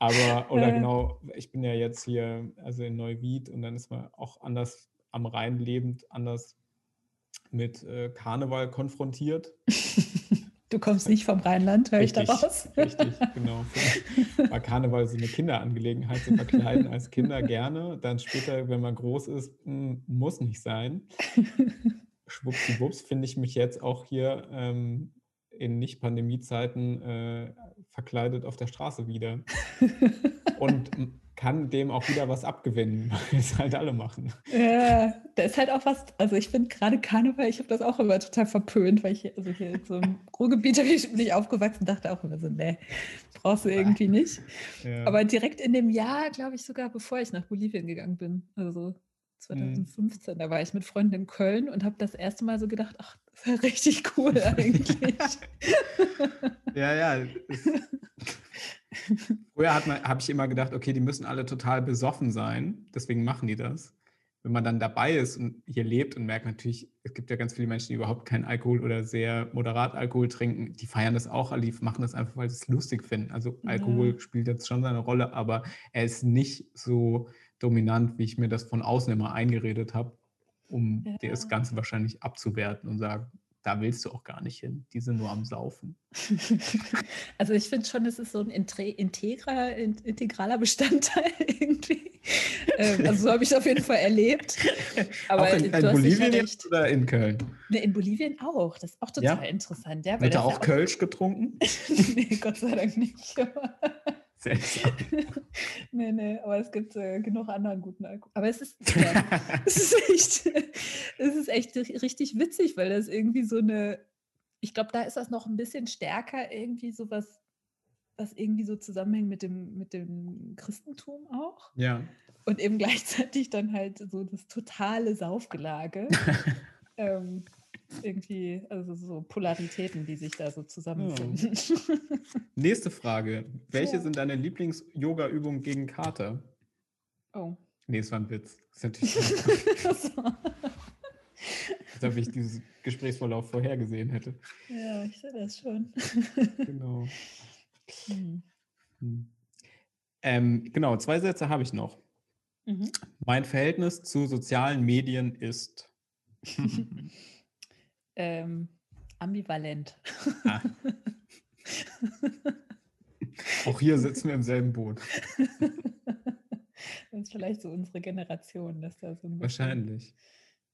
Aber, oder Ja. genau, ich bin ja jetzt hier, also in Neuwied und dann ist man auch anders am Rhein lebend, anders mit äh, Karneval konfrontiert. Du kommst nicht vom Rheinland, höre ich Richtig, daraus. richtig, genau. War Karneval so eine Kinderangelegenheit zu verkleiden als Kinder gerne. Dann später, wenn man groß ist, mh, muss nicht sein. Schwuppdiwupps finde ich mich jetzt auch hier ähm, in Nicht-Pandemie-Zeiten äh, verkleidet auf der Straße wieder. Und kann dem auch wieder was abgewinnen, weil es halt alle machen. Ja, da ist halt auch was, also ich finde gerade Karneval, ich habe das auch immer total verpönt, weil ich hier- also hier in so einem Ruhrgebiet bin ich aufgewachsen, dachte auch immer so, nee, brauchst du irgendwie nicht. Ja. Aber direkt in dem Jahr, glaube ich, sogar bevor ich nach Bolivien gegangen bin, also so 2015, da war ich mit Freunden in Köln und habe das erste Mal so gedacht, ach, das ist ja richtig cool eigentlich. Ja, ja. Früher habe ich immer gedacht, okay, die müssen alle total besoffen sein, deswegen machen die das. Wenn man dann dabei ist und hier lebt und merkt natürlich, es gibt ja ganz viele Menschen, die überhaupt keinen Alkohol oder sehr moderat Alkohol trinken, die feiern das auch, alle die machen das einfach, weil sie es lustig finden. Also Ja. Alkohol spielt jetzt schon seine Rolle, aber er ist nicht so dominant, wie ich mir das von außen immer eingeredet habe, um Ja. das Ganze wahrscheinlich abzuwerten und sagen, da willst du auch gar nicht hin. Die sind nur am Saufen. Also ich finde schon, es ist so ein intre- integra, in- integraler Bestandteil irgendwie. Ähm, also so habe ich es auf jeden Fall erlebt. Aber auch in, in Bolivien jetzt oder in Köln? Ne, in Bolivien auch. Das ist auch Ja? total interessant. Ja, Wird da auch ja Kölsch getrunken? nee, Gott sei Dank nicht. Nee, nee, aber es gibt äh, genug anderen guten Alkohol. Aber es ist, ja, es ist echt, es ist echt ri- richtig witzig, weil das irgendwie so eine, ich glaube, da ist das noch ein bisschen stärker, irgendwie sowas, was irgendwie so zusammenhängt mit dem, mit dem Christentum auch. ja. Und eben gleichzeitig dann halt so das totale Saufgelage. ähm, irgendwie, also so Polaritäten, die sich da so zusammenfinden. Nächste Frage. Welche Ja. sind deine Lieblings-Yoga-Übungen gegen Kater? oh. Nee, es war ein Witz. Das ist natürlich, als ob ich diesen Gesprächsverlauf vorhergesehen hätte. Ja, ich sehe das schon. Genau. Hm. Hm. Ähm, genau, zwei Sätze habe ich noch. Mhm. Mein Verhältnis zu sozialen Medien ist ähm, ambivalent. Ah. Auch hier sitzen wir im selben Boot. Das ist vielleicht so unsere Generation, dass da so ein Wahrscheinlich.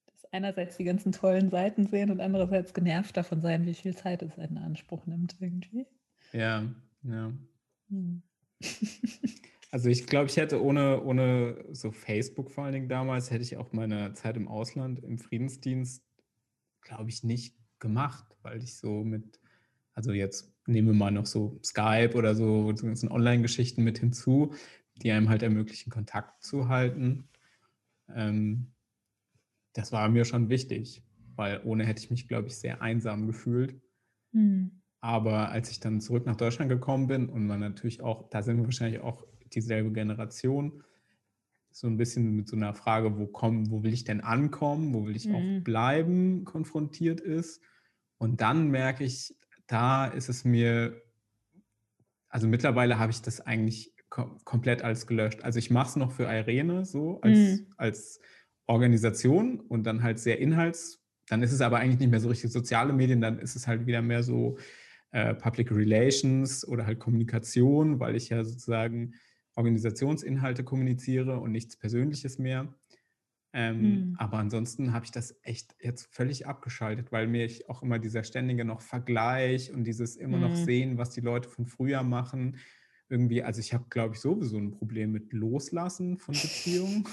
Dass einerseits die ganzen tollen Seiten sehen und andererseits genervt davon sein, wie viel Zeit es in Anspruch nimmt irgendwie. Ja, ja. Hm. Also ich glaube, ich hätte ohne, ohne so Facebook vor allen Dingen damals, hätte ich auch meine Zeit im Ausland, im Friedensdienst, glaube ich, nicht gemacht, weil ich so mit, also jetzt nehmen wir mal noch so Skype oder so, so ganzen Online-Geschichten mit hinzu, die einem halt ermöglichen, Kontakt zu halten. Ähm, das war mir schon wichtig, weil ohne hätte ich mich, glaube ich, sehr einsam gefühlt. Mhm. Aber als ich dann zurück nach Deutschland gekommen bin und man natürlich auch, da sind wir wahrscheinlich auch dieselbe Generation, so ein bisschen mit so einer Frage, wo kommen, wo will ich denn ankommen, wo will ich mhm. auch bleiben, konfrontiert ist. Und dann merke ich, da ist es mir, also mittlerweile habe ich das eigentlich kom komplett als gelöscht. Also ich mache es noch für Irene so als, mhm. als Organisation und dann halt sehr inhalts, dann ist es aber eigentlich nicht mehr so richtig soziale Medien, dann ist es halt wieder mehr so äh, Public Relations oder halt Kommunikation, weil ich ja sozusagen Organisationsinhalte kommuniziere und nichts Persönliches mehr. Ähm, mhm. Aber ansonsten habe ich das echt jetzt völlig abgeschaltet, weil mir ich auch immer dieser ständige noch Vergleich und dieses immer mhm. noch sehen, was die Leute von früher machen, irgendwie, also ich habe, glaube ich, sowieso ein Problem mit Loslassen von Beziehungen.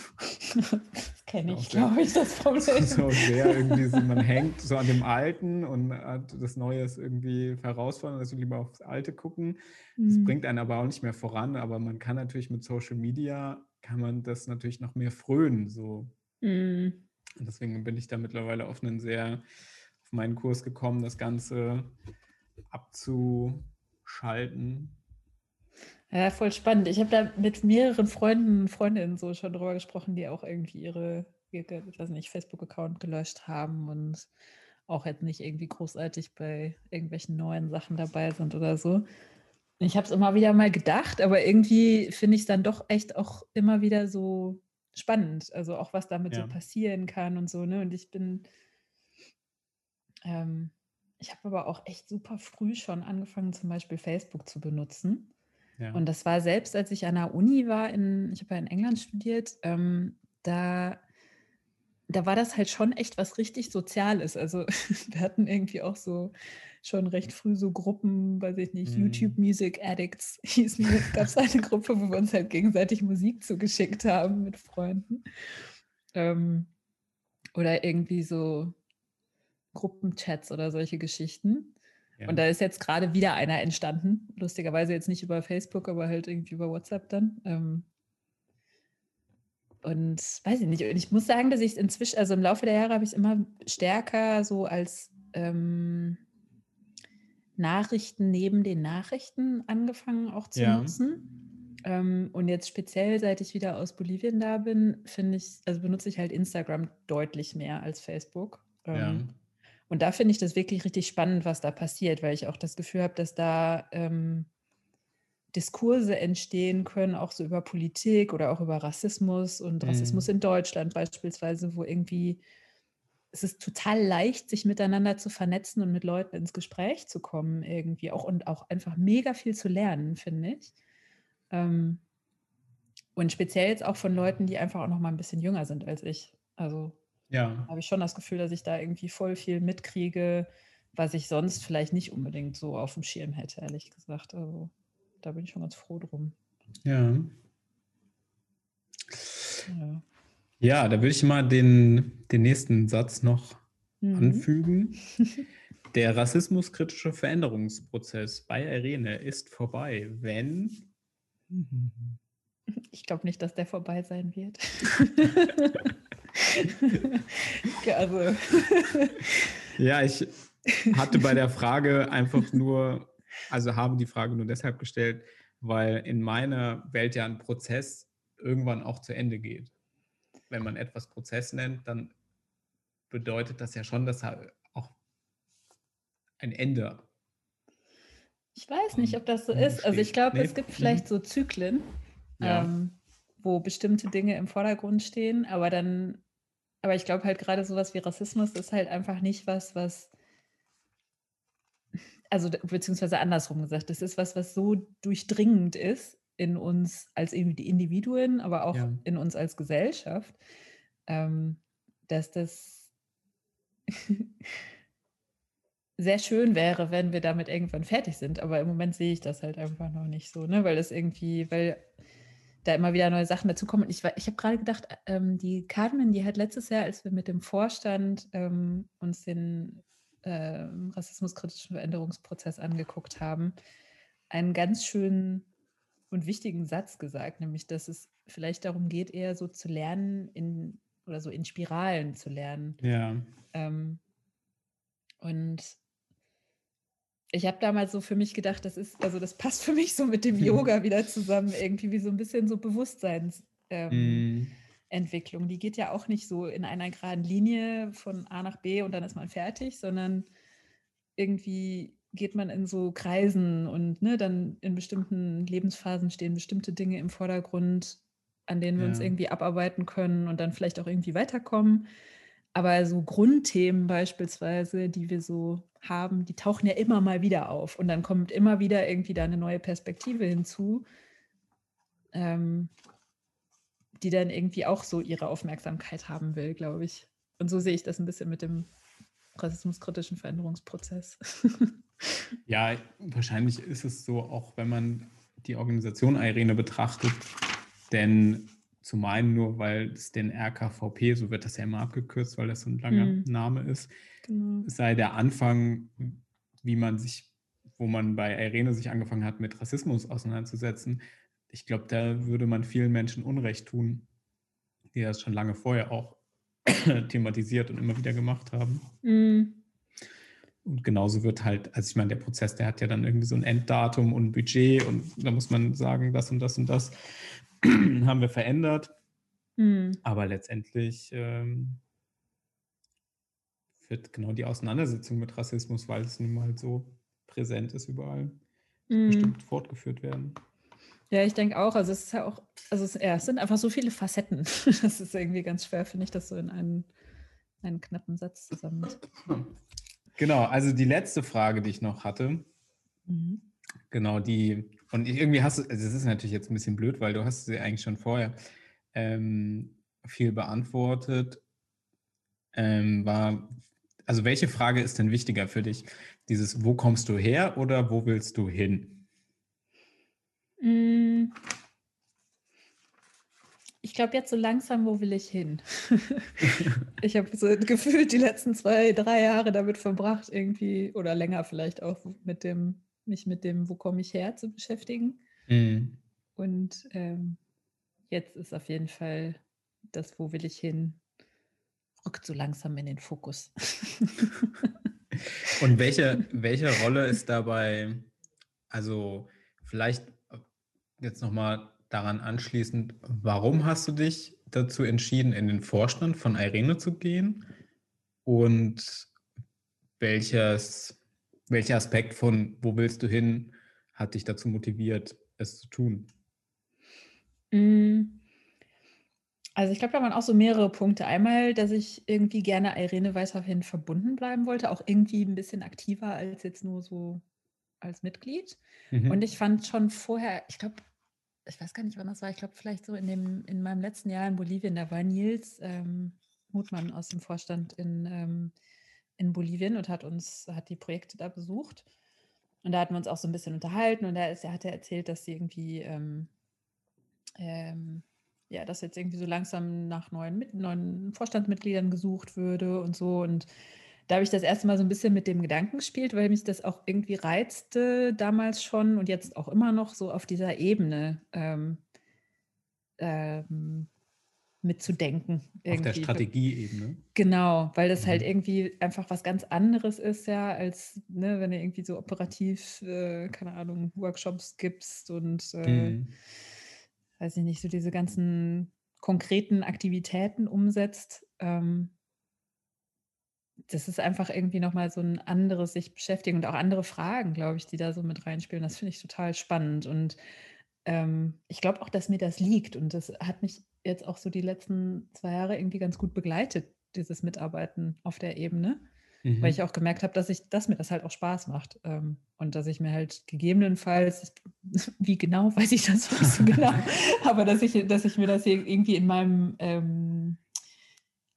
Das kenne ich, glaube ich, das Problem. So sehr irgendwie, so, man hängt so an dem Alten und das Neue ist irgendwie herausfordernd, also lieber aufs Alte gucken. Das mhm. bringt einen aber auch nicht mehr voran, aber man kann natürlich mit Social Media, kann man das natürlich noch mehr frönen, so. Mhm. Und deswegen bin ich da mittlerweile auf einen sehr, auf meinen Kurs gekommen, das Ganze abzuschalten ja, voll spannend. Ich habe da mit mehreren Freunden und Freundinnen so schon drüber gesprochen, die auch irgendwie ihre, ich weiß nicht, Facebook-Account gelöscht haben und auch jetzt nicht irgendwie großartig bei irgendwelchen neuen Sachen dabei sind oder so. Ich habe es immer wieder mal gedacht, aber irgendwie finde ich es dann doch echt auch immer wieder so spannend. Also auch was damit ja. so passieren kann und so. Ne? Und ich bin, ähm, ich habe aber auch echt super früh schon angefangen, zum Beispiel Facebook zu benutzen. Und das war selbst, als ich an der Uni war, in, ich habe ja in England studiert, ähm, da, da war das halt schon echt was richtig Soziales. Also wir hatten irgendwie auch so schon recht früh so Gruppen, weiß ich nicht, mhm. YouTube Music Addicts hießen. Es gab eine Gruppe, wo wir uns halt gegenseitig Musik zugeschickt haben mit Freunden. Ähm, oder irgendwie so Gruppenchats oder solche Geschichten. Ja. Und da ist jetzt gerade wieder einer entstanden. Lustigerweise jetzt nicht über Facebook, aber halt irgendwie über WhatsApp dann. Ähm und weiß ich nicht. Und ich muss sagen, dass ich inzwischen, also im Laufe der Jahre habe ich es immer stärker so als ähm, Nachrichten neben den Nachrichten angefangen auch zu ja. nutzen. Ähm, und jetzt speziell, seit ich wieder aus Bolivien da bin, finde ich, also benutze ich halt Instagram deutlich mehr als Facebook. Ja. Und da finde ich das wirklich richtig spannend, was da passiert, weil ich auch das Gefühl habe, dass da ähm, Diskurse entstehen können, auch so über Politik oder auch über Rassismus und mhm. Rassismus in Deutschland beispielsweise, wo irgendwie es ist total leicht, sich miteinander zu vernetzen und mit Leuten ins Gespräch zu kommen irgendwie auch und auch einfach mega viel zu lernen, finde ich. Ähm, und speziell jetzt auch von Leuten, die einfach auch noch mal ein bisschen jünger sind als ich. Also ja. habe ich schon das Gefühl, dass ich da irgendwie voll viel mitkriege, was ich sonst vielleicht nicht unbedingt so auf dem Schirm hätte, ehrlich gesagt. Also da bin ich schon ganz froh drum. Ja. Ja, ja da würde ich mal den, den nächsten Satz noch mhm. anfügen. Der rassismuskritische Veränderungsprozess bei Irene ist vorbei, wenn. Ich glaube nicht, dass der vorbei sein wird. also. Ja, ich hatte bei der Frage einfach nur, also habe die Frage nur deshalb gestellt, weil in meiner Welt ja ein Prozess irgendwann auch zu Ende geht. Wenn man etwas Prozess nennt, dann bedeutet das ja schon, dass auch ein Ende. Ich weiß nicht, ob das so ist. Also ich glaube, nee. es gibt vielleicht mhm. so Zyklen. Ja. Ähm, wo bestimmte Dinge im Vordergrund stehen, aber dann, aber ich glaube halt gerade sowas wie Rassismus ist halt einfach nicht was, was, also beziehungsweise andersrum gesagt, das ist was, was so durchdringend ist in uns als Individuen, aber auch ja. in uns als Gesellschaft, ähm, dass das sehr schön wäre, wenn wir damit irgendwann fertig sind. Aber im Moment sehe ich das halt einfach noch nicht so, ne? weil das irgendwie, weil da immer wieder neue Sachen dazukommen. Ich, ich habe gerade gedacht, ähm, die Carmen, die hat letztes Jahr, als wir mit dem Vorstand ähm, uns den äh, rassismuskritischen Veränderungsprozess angeguckt haben, einen ganz schönen und wichtigen Satz gesagt, nämlich, dass es vielleicht darum geht, eher so zu lernen in oder so in Spiralen zu lernen. Ja. Ähm, und ich habe damals so für mich gedacht, das ist, also das passt für mich so mit dem Yoga wieder zusammen, irgendwie wie so ein bisschen so Bewusstseinsentwicklung. Ähm, mm. Die geht ja auch nicht so in einer geraden Linie von A nach B und dann ist man fertig, sondern irgendwie geht man in so Kreisen und ne, dann in bestimmten Lebensphasen stehen bestimmte Dinge im Vordergrund, an denen wir ja. uns irgendwie abarbeiten können und dann vielleicht auch irgendwie weiterkommen. Aber so Grundthemen beispielsweise, die wir so haben, die tauchen ja immer mal wieder auf. Und dann kommt immer wieder irgendwie da eine neue Perspektive hinzu, ähm, die dann irgendwie auch so ihre Aufmerksamkeit haben will, glaube ich. Und so sehe ich das ein bisschen mit dem rassismuskritischen Veränderungsprozess. ja, wahrscheinlich ist es so, auch wenn man die Organisation Irene betrachtet, denn zu meinen, nur weil es den RKVP, so wird das ja immer abgekürzt, weil das so ein langer mhm. Name ist, genau. sei der Anfang, wie man sich, wo man bei Irene sich angefangen hat, mit Rassismus auseinanderzusetzen. Ich glaube, da würde man vielen Menschen Unrecht tun, die das schon lange vorher auch thematisiert und immer wieder gemacht haben. Mhm. Und genauso wird halt, also ich meine, der Prozess, der hat ja dann irgendwie so ein Enddatum und ein Budget und da muss man sagen, das und das und das. haben wir verändert. Mhm. Aber letztendlich ähm, wird genau die Auseinandersetzung mit Rassismus, weil es nun mal so präsent ist überall, mhm. bestimmt fortgeführt werden. Ja, ich denke auch. Also es ist ja auch, also es, ja, es sind einfach so viele Facetten. das ist irgendwie ganz schwer, finde ich, das so in einen, einen knappen Satz zusammen. Genau, also die letzte Frage, die ich noch hatte, mhm. genau die und irgendwie hast du, also das ist natürlich jetzt ein bisschen blöd, weil du hast sie eigentlich schon vorher ähm, viel beantwortet. Ähm, war, also welche Frage ist denn wichtiger für dich? Dieses, wo kommst du her oder wo willst du hin? Mm. Ich glaube jetzt so langsam, wo will ich hin? ich habe so gefühlt die letzten zwei, drei Jahre damit verbracht, irgendwie, oder länger vielleicht auch mit dem mich mit dem, wo komme ich her, zu beschäftigen. Mhm. Und ähm, jetzt ist auf jeden Fall das, wo will ich hin, rückt so langsam in den Fokus. Und welche, welche Rolle ist dabei, also vielleicht jetzt nochmal daran anschließend, warum hast du dich dazu entschieden, in den Vorstand von Irene zu gehen? Und welches welcher Aspekt von wo willst du hin hat dich dazu motiviert, es zu tun? Mm. Also ich glaube, da waren auch so mehrere Punkte. Einmal, dass ich irgendwie gerne Irene Weißhoff verbunden bleiben wollte, auch irgendwie ein bisschen aktiver als jetzt nur so als Mitglied. Mhm. Und ich fand schon vorher, ich glaube, ich weiß gar nicht, wann das war, ich glaube vielleicht so in, dem, in meinem letzten Jahr in Bolivien, da war Nils ähm, Mutmann aus dem Vorstand in ähm, in Bolivien und hat uns, hat die Projekte da besucht. Und da hatten wir uns auch so ein bisschen unterhalten und er, ist, er hat erzählt, dass sie irgendwie, ähm, ähm, ja, dass jetzt irgendwie so langsam nach neuen, neuen Vorstandsmitgliedern gesucht würde und so. Und da habe ich das erste Mal so ein bisschen mit dem Gedanken gespielt, weil mich das auch irgendwie reizte damals schon und jetzt auch immer noch so auf dieser Ebene. Ähm, ähm, mitzudenken. Irgendwie. Auf der Strategieebene. Genau, weil das halt mhm. halt irgendwie einfach was ganz anderes ist, ja, als ne, wenn du irgendwie so operativ, äh, keine Ahnung, Workshops gibst und äh, mhm. weiß ich nicht, so diese ganzen konkreten Aktivitäten umsetzt. Ähm, das ist einfach irgendwie nochmal so ein anderes sich beschäftigen und auch andere Fragen, glaube ich, die da so mit reinspielen. Das finde ich total spannend. Und ähm, ich glaube auch, dass mir das liegt und das hat mich jetzt auch so die letzten zwei Jahre irgendwie ganz gut begleitet, dieses Mitarbeiten auf der Ebene. Mhm. Weil ich auch gemerkt habe, dass ich, dass mir das halt auch Spaß macht. Ähm, und dass ich mir halt gegebenenfalls, wie genau, weiß ich das nicht so genau, aber dass ich, dass ich mir das irgendwie in meinem ähm,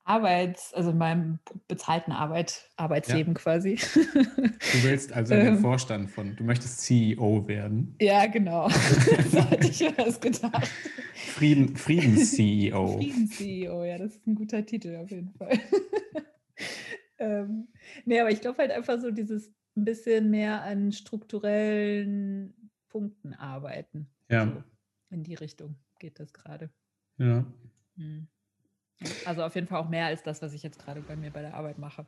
Arbeits-, also in meinem bezahlten Arbeit, Arbeitsleben ja. quasi. Du willst also der ähm. Vorstand von, du möchtest CEO werden. Ja, genau. so hatte ich mir das gedacht. Frieden, Friedens-CEO. Friedens-CEO, ja, das ist ein guter Titel auf jeden Fall. ähm, nee, aber ich glaube halt einfach so dieses ein bisschen mehr an strukturellen Punkten arbeiten. Ja. So, in die Richtung geht das gerade. Ja. Hm. Also auf jeden Fall auch mehr als das, was ich jetzt gerade bei mir bei der Arbeit mache.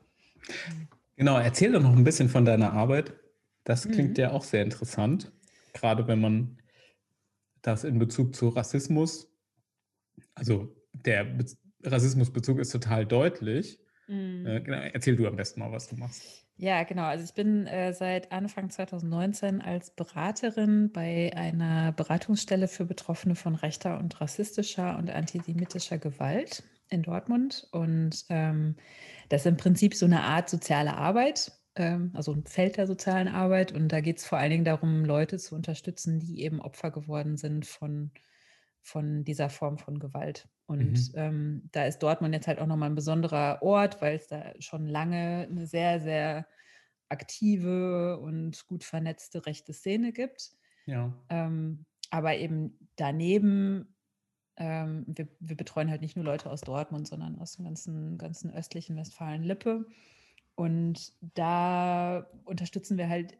Genau, erzähl doch noch ein bisschen von deiner Arbeit. Das klingt mhm. ja auch sehr interessant, gerade wenn man das in Bezug zu Rassismus, also der Be Rassismusbezug ist total deutlich. Mhm. Äh, genau, erzähl du am besten mal, was du machst. Ja, genau. Also ich bin äh, seit Anfang 2019 als Beraterin bei einer Beratungsstelle für Betroffene von rechter und rassistischer und antisemitischer Gewalt in Dortmund. Und ähm, das ist im Prinzip so eine Art soziale Arbeit, ähm, also ein Feld der sozialen Arbeit. Und da geht es vor allen Dingen darum, Leute zu unterstützen, die eben Opfer geworden sind von, von dieser Form von Gewalt. Und mhm. ähm, da ist Dortmund jetzt halt auch nochmal ein besonderer Ort, weil es da schon lange eine sehr, sehr aktive und gut vernetzte rechte Szene gibt. Ja. Ähm, aber eben daneben ähm, wir, wir, betreuen halt nicht nur Leute aus Dortmund, sondern aus dem ganzen, ganzen östlichen Westfalen-Lippe. Und da unterstützen wir halt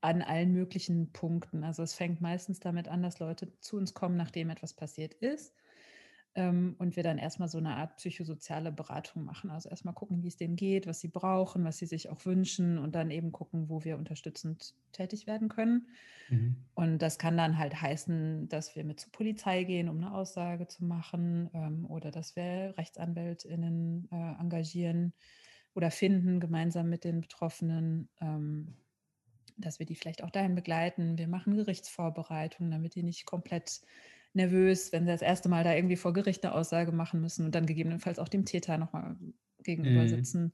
an allen möglichen Punkten. Also es fängt meistens damit an, dass Leute zu uns kommen, nachdem etwas passiert ist ähm, und wir dann erstmal so eine Art psychosoziale Beratung machen. Also erstmal gucken, wie es denen geht, was sie brauchen, was sie sich auch wünschen und dann eben gucken, wo wir unterstützend tätig werden können. Mhm. Und das kann dann halt heißen, dass wir mit zur Polizei gehen, um eine Aussage zu machen ähm, oder dass wir RechtsanwältInnen äh, engagieren oder finden, gemeinsam mit den Betroffenen. Ähm, dass wir die vielleicht auch dahin begleiten. Wir machen Gerichtsvorbereitungen, damit die nicht komplett nervös, wenn sie das erste Mal da irgendwie vor Gericht eine Aussage machen müssen und dann gegebenenfalls auch dem Täter nochmal gegenüber mhm. sitzen,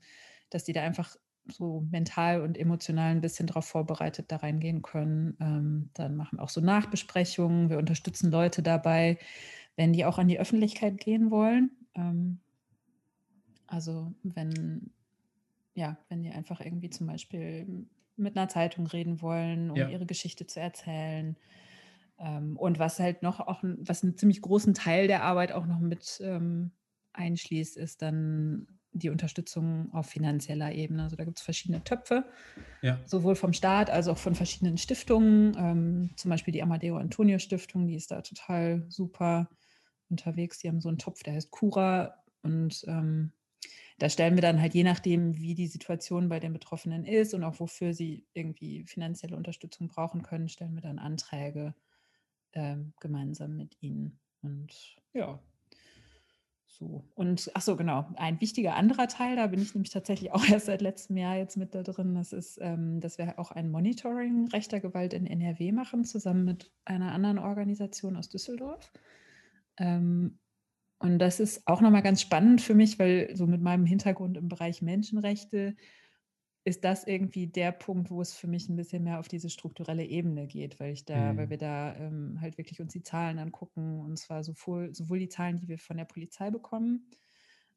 dass die da einfach so mental und emotional ein bisschen darauf vorbereitet da reingehen können. Ähm, dann machen wir auch so Nachbesprechungen. Wir unterstützen Leute dabei, wenn die auch an die Öffentlichkeit gehen wollen. Ähm, also wenn, ja, wenn die einfach irgendwie zum Beispiel mit einer Zeitung reden wollen, um ja. ihre Geschichte zu erzählen und was halt noch auch, was einen ziemlich großen Teil der Arbeit auch noch mit ähm, einschließt, ist dann die Unterstützung auf finanzieller Ebene. Also da gibt es verschiedene Töpfe, ja. sowohl vom Staat als auch von verschiedenen Stiftungen. Ähm, zum Beispiel die Amadeo Antonio Stiftung, die ist da total super unterwegs. Die haben so einen Topf, der heißt Cura. Und ähm, da stellen wir dann halt je nachdem, wie die Situation bei den Betroffenen ist und auch wofür sie irgendwie finanzielle Unterstützung brauchen können, stellen wir dann Anträge ähm, gemeinsam mit ihnen. Und ja, so. Und ach so, genau, ein wichtiger anderer Teil, da bin ich nämlich tatsächlich auch erst seit letztem Jahr jetzt mit da drin, das ist, ähm, dass wir auch ein Monitoring rechter Gewalt in NRW machen, zusammen mit einer anderen Organisation aus Düsseldorf. Ähm, und das ist auch nochmal ganz spannend für mich, weil so mit meinem Hintergrund im Bereich Menschenrechte ist das irgendwie der Punkt, wo es für mich ein bisschen mehr auf diese strukturelle Ebene geht, weil ich da, mhm. weil wir da ähm, halt wirklich uns die Zahlen angucken und zwar sowohl, sowohl die Zahlen, die wir von der Polizei bekommen,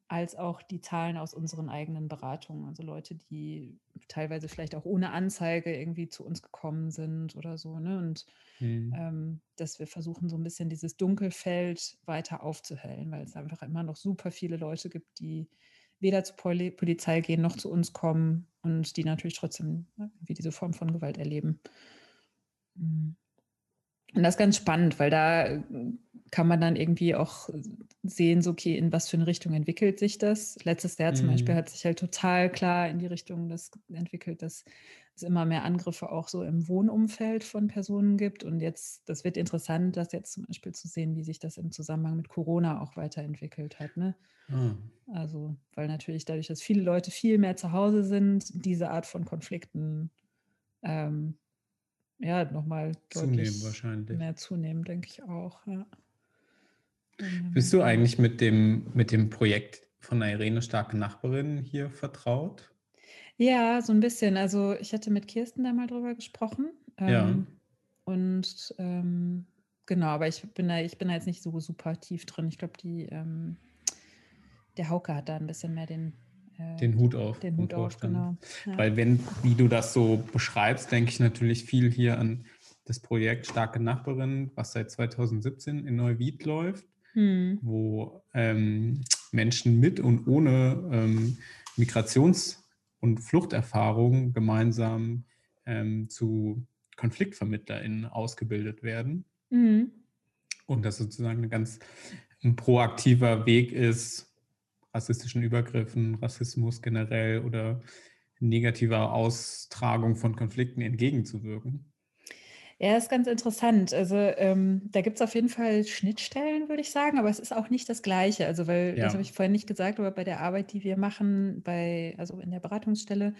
als auch die Zahlen aus unseren eigenen Beratungen. Also Leute, die teilweise vielleicht auch ohne Anzeige irgendwie zu uns gekommen sind oder so. Ne? Und mhm. ähm, dass wir versuchen, so ein bisschen dieses Dunkelfeld weiter aufzuhellen, weil es einfach immer noch super viele Leute gibt, die weder zur Poli Polizei gehen noch zu uns kommen und die natürlich trotzdem ne, wie diese Form von Gewalt erleben. Mhm. Und das ist ganz spannend, weil da kann man dann irgendwie auch sehen, so okay, in was für eine Richtung entwickelt sich das. Letztes Jahr zum mhm. Beispiel hat sich halt total klar in die Richtung das entwickelt, dass es immer mehr Angriffe auch so im Wohnumfeld von Personen gibt. Und jetzt, das wird interessant, das jetzt zum Beispiel zu sehen, wie sich das im Zusammenhang mit Corona auch weiterentwickelt hat. Ne? Mhm. Also, weil natürlich dadurch, dass viele Leute viel mehr zu Hause sind, diese Art von Konflikten ähm, ja nochmal deutlich wahrscheinlich. mehr zunehmen, denke ich auch. Ja. Bist du eigentlich mit dem, mit dem Projekt von der Irene Starke Nachbarin hier vertraut? Ja, so ein bisschen. Also ich hatte mit Kirsten da mal drüber gesprochen. Ja. Ähm, und ähm, genau, aber ich bin da, ich bin da jetzt nicht so super tief drin. Ich glaube, die ähm, der Hauke hat da ein bisschen mehr den äh, den Hut auf. Den Hut auf, genau. Ja. Weil wenn, wie du das so beschreibst, denke ich natürlich viel hier an das Projekt Starke Nachbarin, was seit 2017 in Neuwied läuft, hm. wo ähm, Menschen mit und ohne ähm, Migrations- und Fluchterfahrung gemeinsam ähm, zu KonfliktvermittlerInnen ausgebildet werden. Mhm. Und das sozusagen ein ganz ein proaktiver Weg ist, rassistischen Übergriffen, Rassismus generell oder negativer Austragung von Konflikten entgegenzuwirken. Ja, ist ganz interessant. Also ähm, da gibt es auf jeden Fall Schnittstellen, würde ich sagen, aber es ist auch nicht das Gleiche. Also, weil, ja. das habe ich vorhin nicht gesagt, aber bei der Arbeit, die wir machen, bei, also in der Beratungsstelle,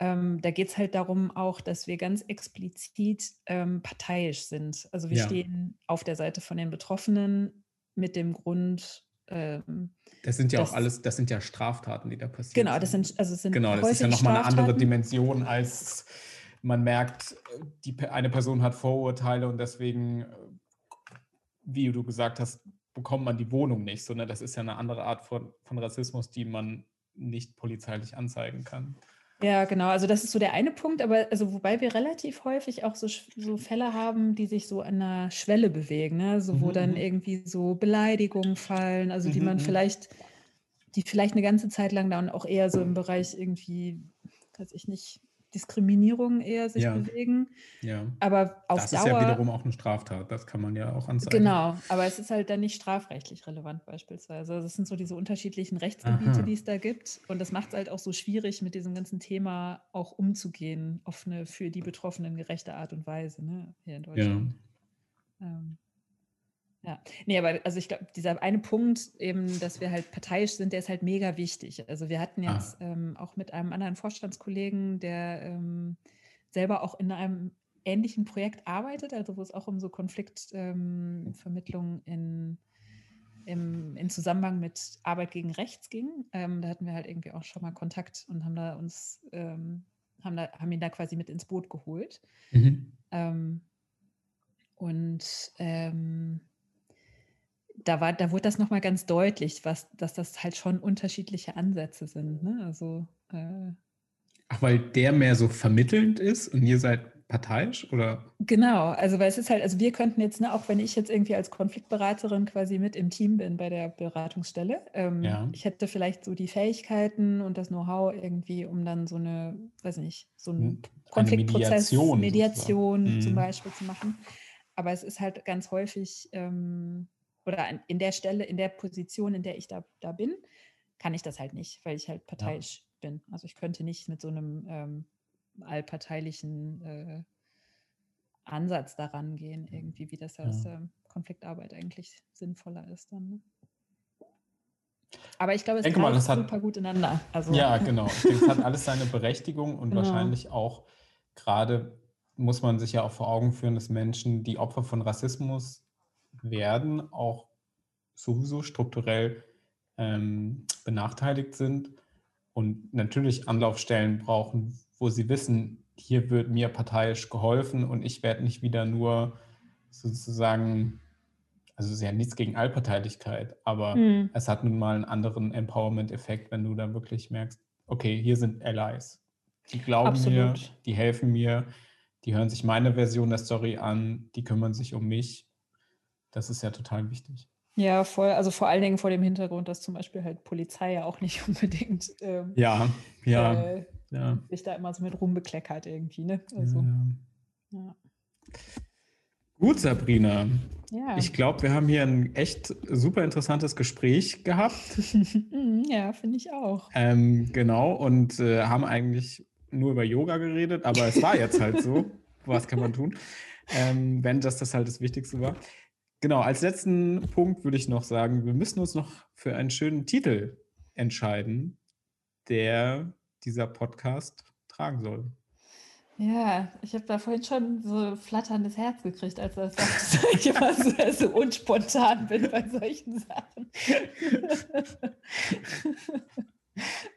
ähm, da geht es halt darum auch, dass wir ganz explizit ähm, parteiisch sind. Also wir ja. stehen auf der Seite von den Betroffenen mit dem Grund. Ähm, das sind ja auch alles, das sind ja Straftaten, die da passieren. Genau, das sind, also sind genau, das ist ja nochmal eine andere Dimension als man merkt, die, eine Person hat Vorurteile und deswegen, wie du gesagt hast, bekommt man die Wohnung nicht, sondern das ist ja eine andere Art von, von Rassismus, die man nicht polizeilich anzeigen kann. Ja, genau. Also das ist so der eine Punkt, aber also wobei wir relativ häufig auch so, so Fälle haben, die sich so an einer Schwelle bewegen, ne? So, wo mhm. dann mhm. irgendwie so Beleidigungen fallen, also die mhm. man mhm. vielleicht, die vielleicht eine ganze Zeit lang dann auch eher so im Bereich irgendwie, weiß ich nicht, Diskriminierung eher sich ja. bewegen. Ja. Aber auf das Dauer, ist ja wiederum auch eine Straftat, das kann man ja auch anzeigen. Genau, aber es ist halt dann nicht strafrechtlich relevant beispielsweise. Also es sind so diese unterschiedlichen Rechtsgebiete, Aha. die es da gibt. Und das macht es halt auch so schwierig, mit diesem ganzen Thema auch umzugehen, auf eine für die Betroffenen gerechte Art und Weise, ne, hier in Deutschland. Ja. Ähm, ja, nee, aber also ich glaube, dieser eine Punkt eben, dass wir halt parteiisch sind, der ist halt mega wichtig. Also wir hatten ah. jetzt ah. ähm, auch mit einem anderen Vorstandskollegen, der ähm, selber auch in einem ähnlichen Projekt arbeitet, also wo es auch um so Konfliktvermittlung ähm, in, im, in Zusammenhang mit Arbeit gegen Rechts ging. Ähm, da hatten wir halt irgendwie auch schon mal Kontakt und haben da uns, ähm, haben, da, haben ihn da quasi mit ins Boot geholt. Mhm. Ähm, und ähm, da war, da wurde das nochmal ganz deutlich, was, dass das halt schon unterschiedliche Ansätze sind. Ne? Also, äh, Ach, weil der mehr so vermittelnd ist und ihr seid parteiisch oder? Genau, also weil es ist halt, also wir könnten jetzt, ne, auch wenn ich jetzt irgendwie als Konfliktberaterin quasi mit im Team bin bei der Beratungsstelle, ähm, ja. ich hätte vielleicht so die Fähigkeiten und das Know-how irgendwie, um dann so eine, weiß nicht, so einen Konfliktprozess, Mediation, Mediation zum mhm. Beispiel zu machen. Aber es ist halt ganz häufig ähm, oder in der Stelle, in der Position, in der ich da, da bin, kann ich das halt nicht, weil ich halt parteiisch ja. bin. Also ich könnte nicht mit so einem ähm, allparteilichen äh, Ansatz daran gehen, irgendwie, wie das ja. aus der Konfliktarbeit eigentlich sinnvoller ist dann. Ne? Aber ich glaube, es denke mal, super hat, gut ineinander. Also, ja, genau. Ich denke, es hat alles seine Berechtigung und genau. wahrscheinlich auch gerade muss man sich ja auch vor Augen führen, dass Menschen, die Opfer von Rassismus werden, auch sowieso strukturell ähm, benachteiligt sind und natürlich Anlaufstellen brauchen, wo sie wissen, hier wird mir parteiisch geholfen und ich werde nicht wieder nur sozusagen, also es ist ja nichts gegen Allparteilichkeit, aber mhm. es hat nun mal einen anderen Empowerment-Effekt, wenn du da wirklich merkst, okay, hier sind Allies. Die glauben Absolut. mir, die helfen mir, die hören sich meine Version der Story an, die kümmern sich um mich das ist ja total wichtig. Ja, voll. Also vor allen Dingen vor dem Hintergrund, dass zum Beispiel halt Polizei ja auch nicht unbedingt ähm, ja, ja, äh, ja. sich da immer so mit rumbekleckert irgendwie. Ne? Also, ja. ja. Gut, Sabrina. Ja. Ich glaube, wir haben hier ein echt super interessantes Gespräch gehabt. ja, finde ich auch. Ähm, genau, und äh, haben eigentlich nur über Yoga geredet, aber es war jetzt halt so. Was kann man tun? Ähm, wenn das das halt das Wichtigste war. Genau, als letzten Punkt würde ich noch sagen, wir müssen uns noch für einen schönen Titel entscheiden, der dieser Podcast tragen soll. Ja, ich habe da vorhin schon so flatterndes Herz gekriegt, als er sagte, dass ich immer so, so unspontan bin bei solchen Sachen.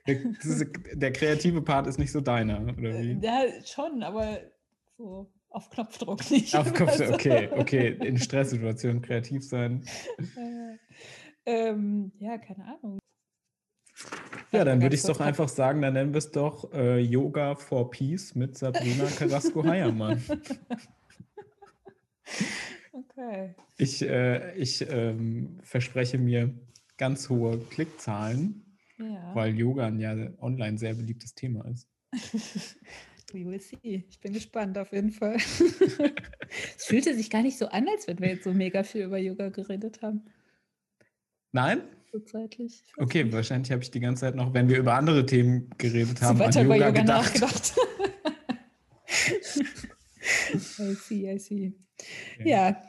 Der, der, kreative Part ist nicht so deiner, oder wie? Ja, schon, aber so auf Knopfdruck nicht. Auf Knopfdruck, okay, okay. In Stresssituationen kreativ sein. ähm, ja, keine Ahnung. Ja, dann würde ich doch einfach sagen, dann nennen wir es doch äh, Yoga for Peace mit Sabrina Carrasco-Heiermann. okay. Ich, äh, ich ähm, verspreche mir ganz hohe Klickzahlen, ja. weil Yoga ein ja online sehr beliebtes Thema ist. We will see. Ich bin gespannt auf jeden Fall. es fühlte sich gar nicht so an, als wenn wir jetzt so mega viel über Yoga geredet haben. Nein? So zeitlich. Okay, nicht. wahrscheinlich habe ich die ganze Zeit noch, wenn wir über andere Themen geredet haben, so weiter an Yoga, Yoga gedacht. nachgedacht. I see, I see. Okay. Ja.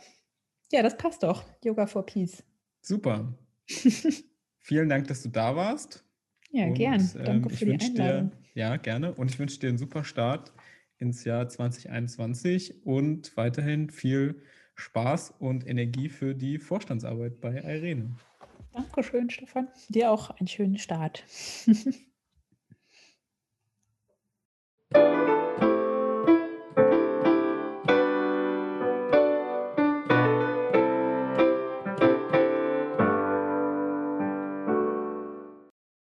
ja, das passt doch. Yoga for Peace. Super. Vielen Dank, dass du da warst. Ja, Und, gern. Danke ähm, für die Einladung. Ja, gerne. Und ich wünsche dir einen super Start ins Jahr 2021 und weiterhin viel Spaß und Energie für die Vorstandsarbeit bei Irene. Dankeschön, Stefan. Dir auch einen schönen Start.